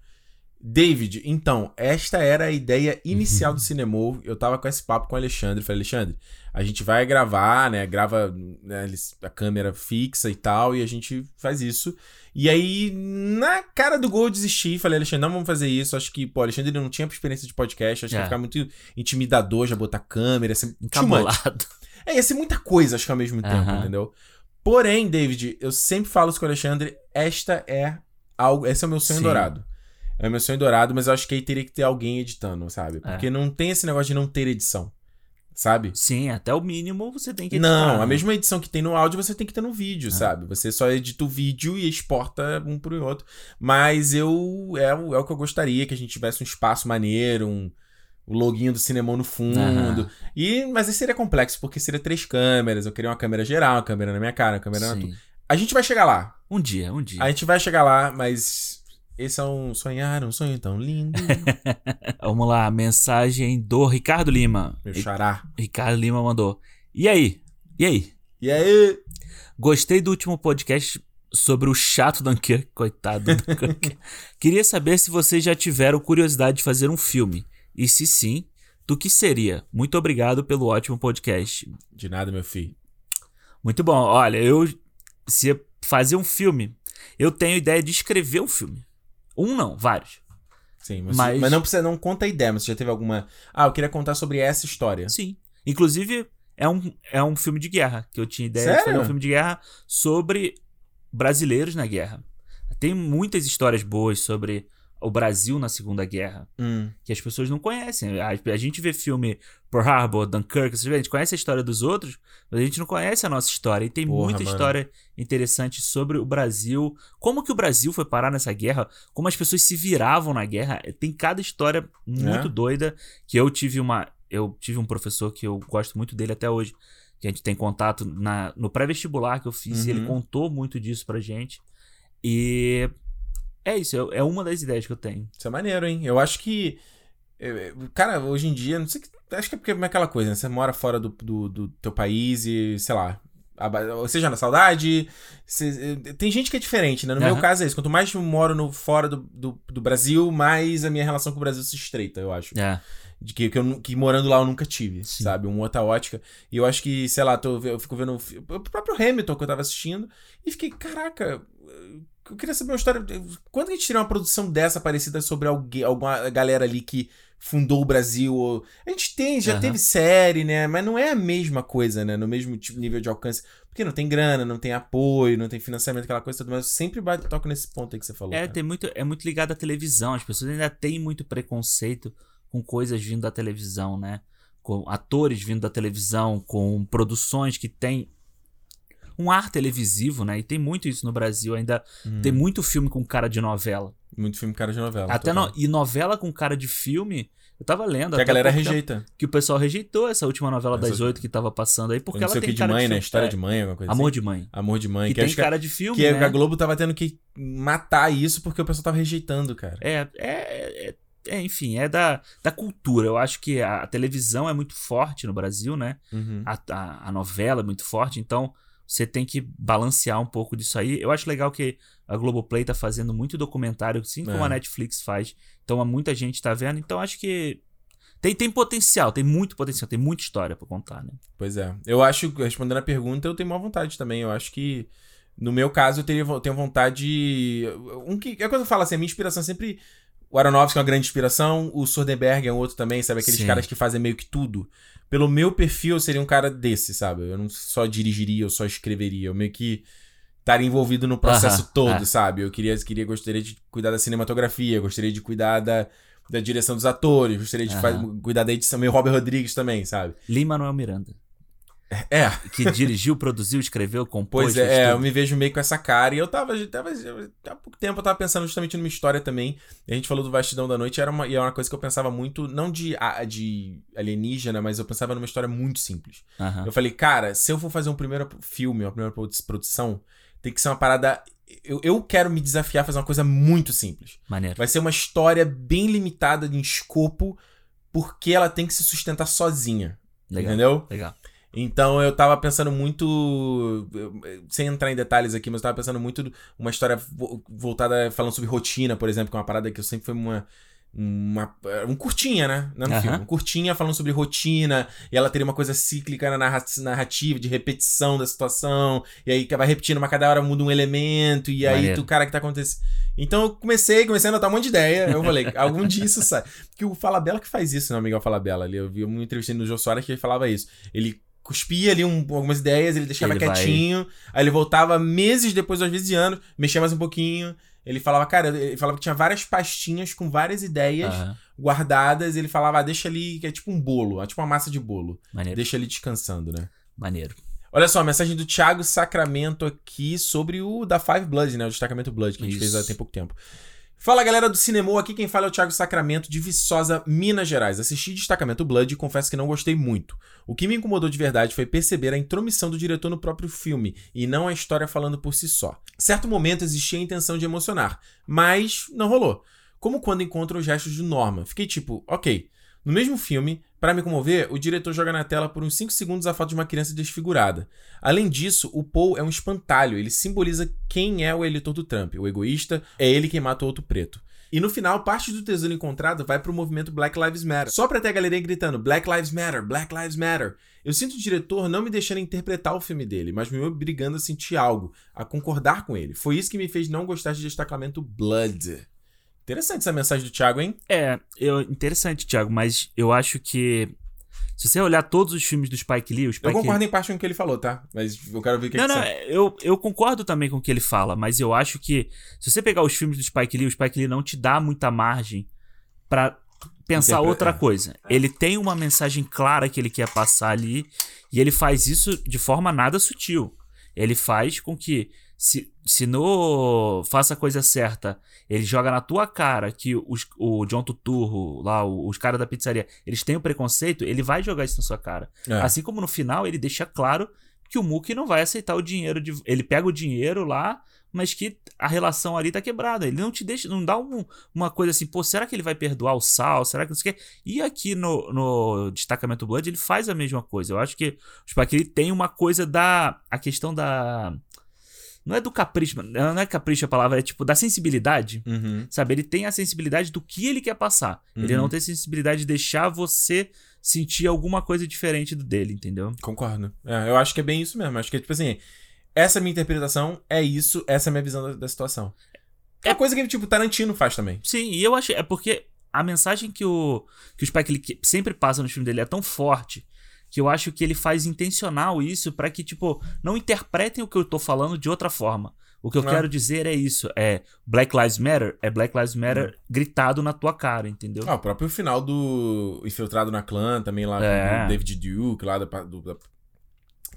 David, então, esta era a ideia inicial do Cinemou. Eu tava com esse papo com o Alexandre. Falei, Alexandre, a gente vai gravar, né? Grava né, a câmera fixa e tal, e a gente faz isso. E aí, na cara do gol, eu desisti. Falei, Alexandre, não vamos fazer isso. Acho que, pô, Alexandre não tinha experiência de podcast. Acho que É. ia ficar muito intimidador já botar câmera. Ser. Encabulado. É, ia ser muita coisa, acho que ao mesmo tempo, Aham. entendeu? Porém, David, eu sempre falo isso com o Alexandre, esta é algo, esse é o meu sonho Sim. dourado. É meu sonho dourado, mas eu acho que aí teria que ter alguém editando, sabe? É. Porque não tem esse negócio de não ter edição, sabe? Sim, até o mínimo você tem que editar, Não, né? a mesma edição que tem no áudio você tem que ter no vídeo, É. sabe? Você só edita o vídeo e exporta um pro outro. Mas eu é, o- é o que eu gostaria, que a gente tivesse um espaço maneiro, um o loginho do cinema no fundo. E, mas aí seria complexo, porque seria três câmeras. Eu queria uma câmera geral, uma câmera na minha cara, uma câmera na tua. Sim. A gente vai chegar lá. Um dia, um dia. A gente vai chegar lá, mas esse é um sonhar, um sonho tão lindo. (laughs) Vamos lá, mensagem do Ricardo Lima. Meu xará. Ricardo Lima mandou. E aí? E aí? E aí? Gostei do último podcast sobre o chato Dunkirk, coitado do Dunkirk. (laughs) Queria saber se vocês já tiveram curiosidade de fazer um filme. E se sim, do que seria? Muito obrigado pelo ótimo podcast. De nada, meu filho. Muito bom. Olha, eu se fazer um filme, eu tenho ideia de escrever um filme. Um não, vários. Sim, mas, Mas- mas não precisa, não conta a ideia, mas você já teve alguma. Ah, eu queria contar sobre essa história. Sim. Inclusive, é um, é um filme de guerra, que eu tinha ideia de Sério? fazer um filme de guerra sobre brasileiros na guerra. Tem muitas histórias boas sobre o Brasil na Segunda Guerra, Hum. que as pessoas não conhecem. A, a gente vê filme Pearl Harbor, Dunkirk, a gente conhece a história dos outros, mas a gente não conhece a nossa história. E tem Porra, muita mano. história interessante sobre o Brasil, como que o Brasil foi parar nessa guerra, como as pessoas se viravam na guerra. Tem cada história muito É? doida que eu tive uma eu tive um professor que eu gosto muito dele até hoje, que a gente tem contato na, no pré-vestibular que eu fiz, e ele Uhum. contou muito disso pra gente. E é isso, é, é uma das ideias que eu tenho. Isso é maneiro, hein? Eu acho que. eh, Cara, hoje em dia, não sei que. Acho que é porque é aquela coisa, né? Você mora fora do, do, do teu país e, sei lá. Ou seja, na saudade. eh, tem gente que é diferente, né? No meu Aham. caso é isso. Quanto mais eu moro no, fora do, do, do Brasil, mais a minha relação com o Brasil se estreita, eu acho. É. De que, que, eu, que morando lá eu nunca tive, Sim. sabe? Uma outra ótica. E eu acho que, sei lá, tô, eu fico vendo o próprio Hamilton que eu tava assistindo e fiquei, caraca, eu queria saber uma história. Quando a gente tira uma produção dessa parecida sobre alguém, alguma galera ali que fundou o Brasil? A gente tem, já Aham. teve série, né? Mas não é a mesma coisa, né? No mesmo tipo, nível de alcance. Porque não tem grana, não tem apoio, não tem financiamento, aquela coisa toda. Mas eu sempre bato, toco nesse ponto aí que você falou. É, cara. tem muito, é muito ligado à televisão. As pessoas ainda têm muito preconceito com coisas vindo da televisão, né? Com atores vindo da televisão, com produções que têm um ar televisivo, né? E tem muito isso no Brasil. Ainda Uhum. tem muito filme com cara de novela. Muito filme cara de novela. Até no, e novela com cara de filme, eu tava lendo. Que a galera rejeita. Que o pessoal rejeitou essa última novela das Essa- oito que tava passando aí, porque ela tem que de cara mãe, né? filme. História É, de mãe, alguma coisa Amor assim. de mãe. Amor de mãe. Que tem acho cara de filme, Que né? a Globo tava tendo que matar isso porque o pessoal tava rejeitando, cara. É, é, é- é, enfim, é da, da cultura. Eu acho que a, televisão é muito forte no Brasil, né? Uhum. A, a, a novela é muito forte, então você tem que balancear um pouco disso aí. Eu acho legal que a Globoplay tá fazendo muito documentário, assim como É. a Netflix faz. Então muita gente tá vendo. Então acho que tem, tem potencial, tem muito potencial, tem muita história pra contar, né? Pois é. Eu acho, respondendo a pergunta, eu tenho uma vontade também. Eu acho que, no meu caso, eu teria, tenho vontade. Um que, é quando eu falo assim, a minha inspiração é sempre. O Aronofsky é uma grande inspiração, o Soderbergh é um outro também, sabe? Aqueles Sim. caras que fazem meio que tudo. Pelo meu perfil, eu seria um cara desse, sabe? Eu não só dirigiria, eu só escreveria. Eu meio que estaria envolvido no processo Aham, todo, é. sabe? Eu queria, queria, gostaria de cuidar da cinematografia, gostaria de cuidar da, da direção dos atores, gostaria de Aham. fa- cuidar da edição, meio Robert Rodrigues também, sabe? Lin-Manuel Miranda. É. Que dirigiu, produziu, escreveu, compôs. Pois é, é, eu me vejo meio com essa cara. E eu tava, tava. Há pouco tempo eu tava pensando justamente numa história também. A gente falou do Vastidão da Noite, era uma, e é uma coisa que eu pensava muito, não de, de alienígena, mas eu pensava numa história muito simples. Aham. Eu falei, cara, se eu for fazer um primeiro filme, uma primeira produ- produção, tem que ser uma parada. Eu, eu quero me desafiar a fazer uma coisa muito simples. Maneiro. Vai ser uma história bem limitada em escopo, porque ela tem que se sustentar sozinha. Legal. Entendeu? Legal. Então eu tava pensando muito. Sem entrar em detalhes aqui, mas eu tava pensando muito uma história vo- voltada falando sobre rotina, por exemplo, que é uma parada que eu sempre foi uma. Uma, um curtinha, né? Não no Aham. filme. Um curtinha falando sobre rotina, e ela teria uma coisa cíclica na narra- narrativa, de repetição da situação, e aí que vai repetindo, mas cada hora muda um elemento, e aí tu, cara, que tá acontecendo. Então eu comecei, comecei a anotar um monte de ideia. Eu falei, (laughs) algum dia isso sai. Porque o Falabella que faz isso, né, Miguel Falabella. Eu vi uma entrevista no Jô Soares que ele falava isso. Ele cuspia ali um- algumas ideias, ele deixava Ele vai- quietinho, aí ele voltava meses depois, às vezes anos, mexia mais um pouquinho. Ele falava, cara, ele falava que tinha várias pastinhas com várias ideias Aham. guardadas. Ele falava, ah, deixa ali, que é tipo um bolo, é tipo uma massa de bolo. Maneiro. Deixa ali descansando, né? Maneiro. Olha só, a mensagem do Thiago Sacramento aqui sobre o da Five Blood, né? O destacamento Blood, que a gente Isso. fez há tem pouco tempo. Fala galera do Cinema, aqui quem fala é o Thiago Sacramento de Viçosa, Minas Gerais. Assisti Destacamento Blood e confesso que não gostei muito. O que me incomodou de verdade foi perceber a intromissão do diretor no próprio filme e não a história falando por si só. Certo momento existia a intenção de emocionar, mas não rolou. Como quando encontro os gestos de Norma. Fiquei tipo, ok. No mesmo filme, para me comover, o diretor joga na tela por uns 5 segundos a foto de uma criança desfigurada. Além disso, o Paul é um espantalho, ele simboliza quem é o eleitor do Trump. O egoísta é ele quem mata o outro preto. E no final, parte do tesouro encontrado vai pro movimento Black Lives Matter. Só pra ter a galerinha gritando Black Lives Matter, Black Lives Matter. Eu sinto o diretor não me deixando interpretar o filme dele, mas me obrigando a sentir algo, a concordar com ele. Foi isso que me fez não gostar de destacamento Blood. Interessante essa mensagem do Thiago, hein? É, eu, interessante, Thiago, mas eu acho que. Se você olhar todos os filmes do Spike Lee, o Spike Eu concordo em parte com o que ele falou, tá? Mas eu quero ver o que não, que não, você... eu, eu concordo também com o que ele fala, mas eu acho que se você pegar os filmes do Spike Lee, o Spike Lee não te dá muita margem pra pensar Interpre- outra é. coisa. Ele tem uma mensagem clara que ele quer passar ali e ele faz isso de forma nada sutil. Ele faz com que se, se no Faça a Coisa Certa ele joga na tua cara que os, o John Tuturro, lá, o- os caras da pizzaria, eles têm o preconceito, ele vai jogar isso na sua cara. É. Assim como no final ele deixa claro que o Mookie não vai aceitar o dinheiro de. Ele pega o dinheiro lá, mas que a relação ali tá quebrada. Ele não te deixa, não dá um- uma coisa assim, pô, será que ele vai perdoar o Sal? Será que não sei o quê? E aqui no, no Destacamento Blood ele faz a mesma coisa. Eu acho que o Spike Lee tem uma coisa da. A questão da. Não é do capricho, não é capricho a palavra, é tipo da sensibilidade. Uhum. Sabe? Ele tem a sensibilidade do que ele quer passar. Ele Uhum. não tem a sensibilidade de deixar você sentir alguma coisa diferente do dele, entendeu? Concordo. É, eu acho que é bem isso mesmo. Acho que, tipo assim, essa é a minha interpretação, é isso, essa é a minha visão da, da situação. É uma coisa que, tipo, Tarantino faz também. Sim, e eu acho. É porque a mensagem que o, que o Spike Lee que- sempre passa no filme dele é tão forte que eu acho que ele faz intencional isso pra que, tipo, não interpretem o que eu tô falando de outra forma. O que eu É. quero dizer é isso: é Black Lives Matter, é Black Lives Matter gritado na tua cara, entendeu? Ah, o próprio final do Infiltrado na Clã, também lá É. do David Duke, lá do- da-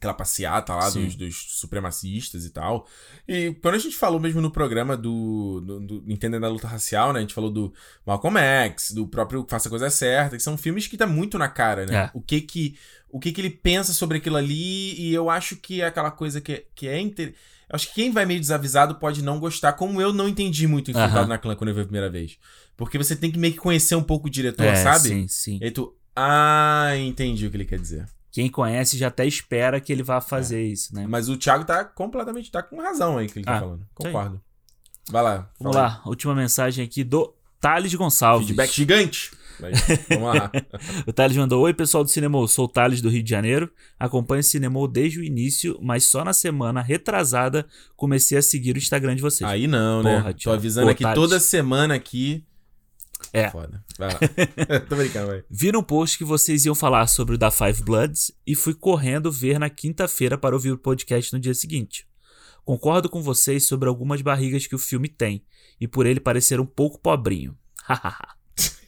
aquela passeata lá dos, dos supremacistas e tal. E quando a gente falou mesmo no programa do, do, do Entendendo a Luta Racial, né? A gente falou do Malcolm X, do próprio Faça a Coisa Certa, que são filmes que tá muito na cara, né? É. O que que o que que ele pensa sobre aquilo ali e eu acho que é aquela coisa que, que é acho que quem vai meio desavisado pode não gostar, como eu não entendi muito Infiltrado Aham. na Clã quando eu vi a primeira vez. Porque você tem que meio que conhecer um pouco o diretor, É, sabe? Sim, sim. E aí tu, ah, entendi o que ele quer dizer. Quem conhece já até espera que ele vá fazer isso, né? Mas o Thiago tá completamente, tá com razão aí que ele tá Ah, falando. isso aí. Concordo. Vai lá. Vamos lá, última mensagem aqui do Thales Gonçalves. Feedback gigante. Mas, vamos lá. (laughs) O Thales mandou: Oi, pessoal do Cinemol, sou o Thales do Rio de Janeiro. Acompanho o Cinemol desde o início, mas só na semana retrasada comecei a seguir o Instagram de vocês. Aí não, né? Porra, Tô Thiago. avisando Pô, aqui Thales. toda semana aqui. É. Foda. Vai lá. (laughs) Tô brincando, vai. Vi no post que vocês iam falar sobre o da Five Bloods e fui correndo ver na quinta-feira para ouvir o podcast no dia seguinte. Concordo com vocês sobre algumas barrigas que o filme tem e por ele parecer um pouco pobrinho. Hahaha.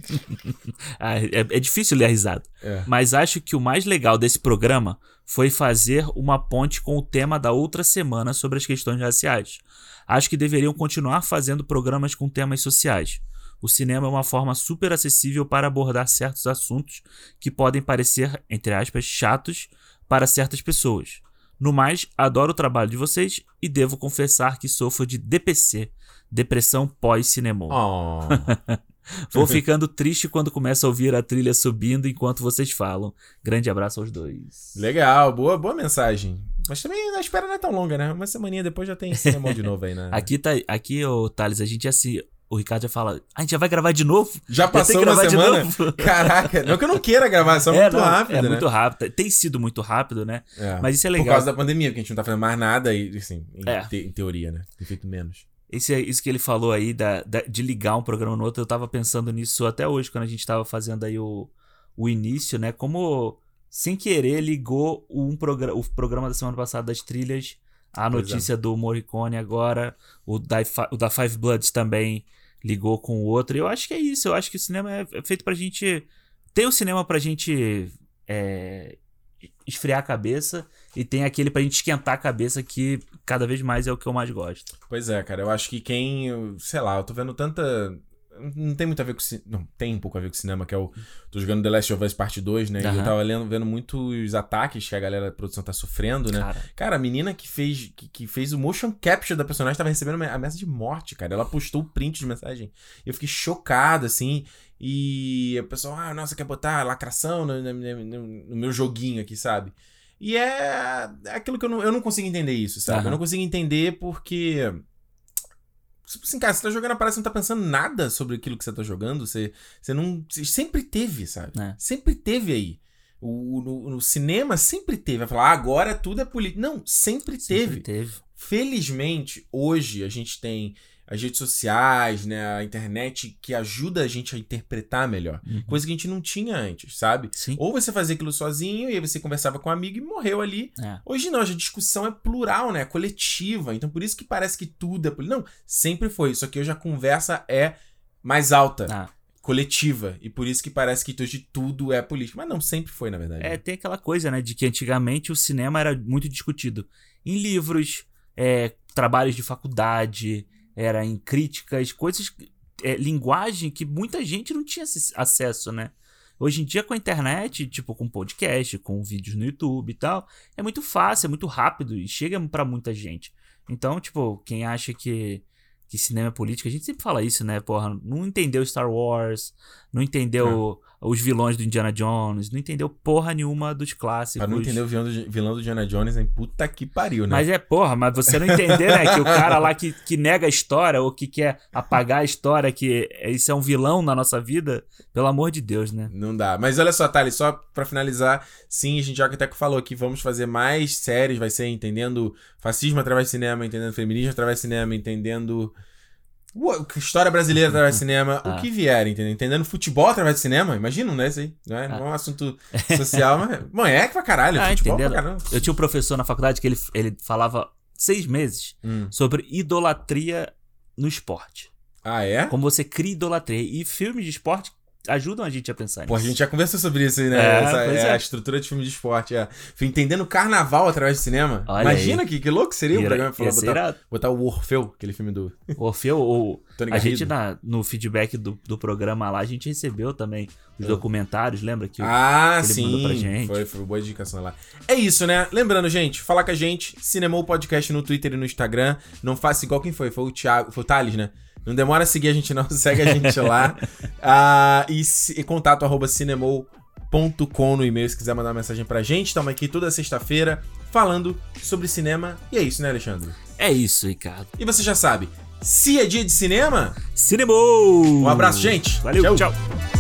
(laughs) Ah, é, é difícil ler a risada. É. Mas acho que o mais legal desse programa foi fazer uma ponte com o tema da outra semana sobre as questões raciais. Acho que deveriam continuar fazendo programas com temas sociais. O cinema é uma forma super acessível para abordar certos assuntos que podem parecer, entre aspas, chatos para certas pessoas. No mais, adoro o trabalho de vocês e devo confessar que sofro de DPC, depressão pós-cinema. Oh. (laughs) Vou ficando triste quando começo a ouvir a trilha subindo enquanto vocês falam. Grande abraço aos dois. Legal, boa, boa mensagem. Mas também a espera não é tão longa, né? Uma semaninha depois já tem cinema de novo aí, né? (laughs) Aqui, tá, aqui ô Thales, a gente já se. O Ricardo já fala. A gente já vai gravar de novo? Já passou que uma semana? (laughs) Caraca, não que eu não queira gravar, só É, muito não, rápido, É né? muito rápido. Tem sido muito rápido, né? É. Mas isso é Por legal. causa da pandemia, porque a gente não tá fazendo mais nada e, assim, em, É. te- em teoria, né? Tem feito menos. Esse, é- isso que ele falou aí da, da- de ligar um programa no outro, eu tava pensando nisso até hoje, quando a gente tava fazendo aí o, o início, né? Como, sem querer, ligou um progra o programa da semana passada das trilhas, a Pois é. notícia do Morricone agora, o da, o da Five Bloods também ligou com o outro. Eu acho que é isso, eu acho que o cinema é, é feito pra gente. Tem o cinema pra gente é, esfriar a cabeça e tem aquele pra gente esquentar a cabeça que cada vez mais é o que eu mais gosto. Pois é, cara, eu acho que quem, sei lá, eu tô vendo tanta não tem muito a ver com ci- não tem um pouco a ver com cinema, que é o tô jogando The Last of Us Parte 2, né? E eu tava lendo, vendo muitos ataques que a galera da produção tá sofrendo, né? Cara, Cara, a menina que fez, que, que fez o motion capture da personagem tava recebendo uma ameaça de morte, cara. Ela postou o print de mensagem. Eu fiquei chocado, assim. E o pessoal, ah, nossa, quer botar lacração no, no- no- no meu joguinho aqui, sabe? E é, é aquilo que eu não, eu não consigo entender isso, sabe? Aham. Eu não consigo entender porque. Tipo assim, cara, você tá jogando a parada, você não tá pensando nada sobre aquilo que você tá jogando. Você, você não. você sempre teve, sabe? É. Sempre teve aí. O, no, no cinema sempre teve. Vai falar, ah, agora tudo é político. Não, sempre, sempre teve. teve. Felizmente, hoje a gente tem as redes sociais, né, a internet que ajuda a gente a interpretar melhor. Uhum. Coisa que a gente não tinha antes, sabe? Sim. Ou você fazia aquilo sozinho e aí você conversava com um amigo e morreu ali. É. Hoje não, hoje a discussão é plural, né? É coletiva. Então por isso que parece que tudo é político. Não, sempre foi. Só que hoje a conversa é mais alta, Ah, coletiva. E por isso que parece que hoje tudo é político. Mas não, sempre foi, na verdade. É, tem aquela coisa, né, de que antigamente o cinema era muito discutido em livros, é, trabalhos de faculdade, era em críticas, coisas, é, linguagem que muita gente não tinha ac- acesso, né? Hoje em dia com a internet, tipo com podcast, com vídeos no YouTube e tal, é muito fácil, é muito rápido e chega pra muita gente. Então, tipo, quem acha que que cinema é política, a gente sempre fala isso, né? Porra, não entendeu Star Wars, não entendeu os vilões do Indiana Jones, não entendeu porra nenhuma dos clássicos. Pra não entender o vilão do, vilão do Diana Jones, hein? Puta que pariu, né? Mas é, porra, mas você não entender, né? Que o cara lá que, que nega a história ou que quer apagar a história, que isso é um vilão na nossa vida, pelo amor de Deus, né? Não dá. Mas olha só, Thales, só pra finalizar, sim, a gente já até que falou aqui, vamos fazer mais séries, vai ser entendendo fascismo através do cinema, entendendo feminismo através do cinema, entendendo História brasileira através do (laughs) cinema, Ah. o que vier, entendeu? Entendendo futebol através do cinema, imagina, né, isso aí, não é, não é um assunto (laughs) social, mas, bom, é que pra caralho, Ah, futebol entendendo? pra caramba. Eu tinha um professor na faculdade que ele, ele falava seis meses Hum. sobre idolatria no esporte. Ah, é? Como você cria idolatria. E filmes de esporte ajudam a gente a pensar nisso. Pô, a gente já conversou sobre isso aí, né? É, Essa- é é. a estrutura de filme de esporte. É. Fui entendendo carnaval através do cinema. Olha Imagina aí. que, que louco seria o programa falar, botar, irado. botar o Orfeu, aquele filme do Orfeu, ou (laughs) Tony a gente na- no feedback do, do programa lá, a gente recebeu também os documentários, lembra? Que Ah, que ele sim. mandou pra gente. Foi, foi boa indicação lá. É isso, né? Lembrando, gente, falar com a gente, Cinemou Podcast no Twitter e no Instagram. Não faça igual quem foi, foi o Thiago, foi o Thales, né? Não demora a seguir a gente, não. (laughs) Segue a gente lá. (laughs) Ah, e, se- e contato arroba cinemou.com no e-mail se quiser mandar uma mensagem pra gente. Estamos aqui toda sexta-feira falando sobre cinema. E é isso, né, Alexandre? É isso, Ricardo. E você já sabe, se é dia de cinema, Cinema! um abraço, gente. Valeu, Tchau. tchau.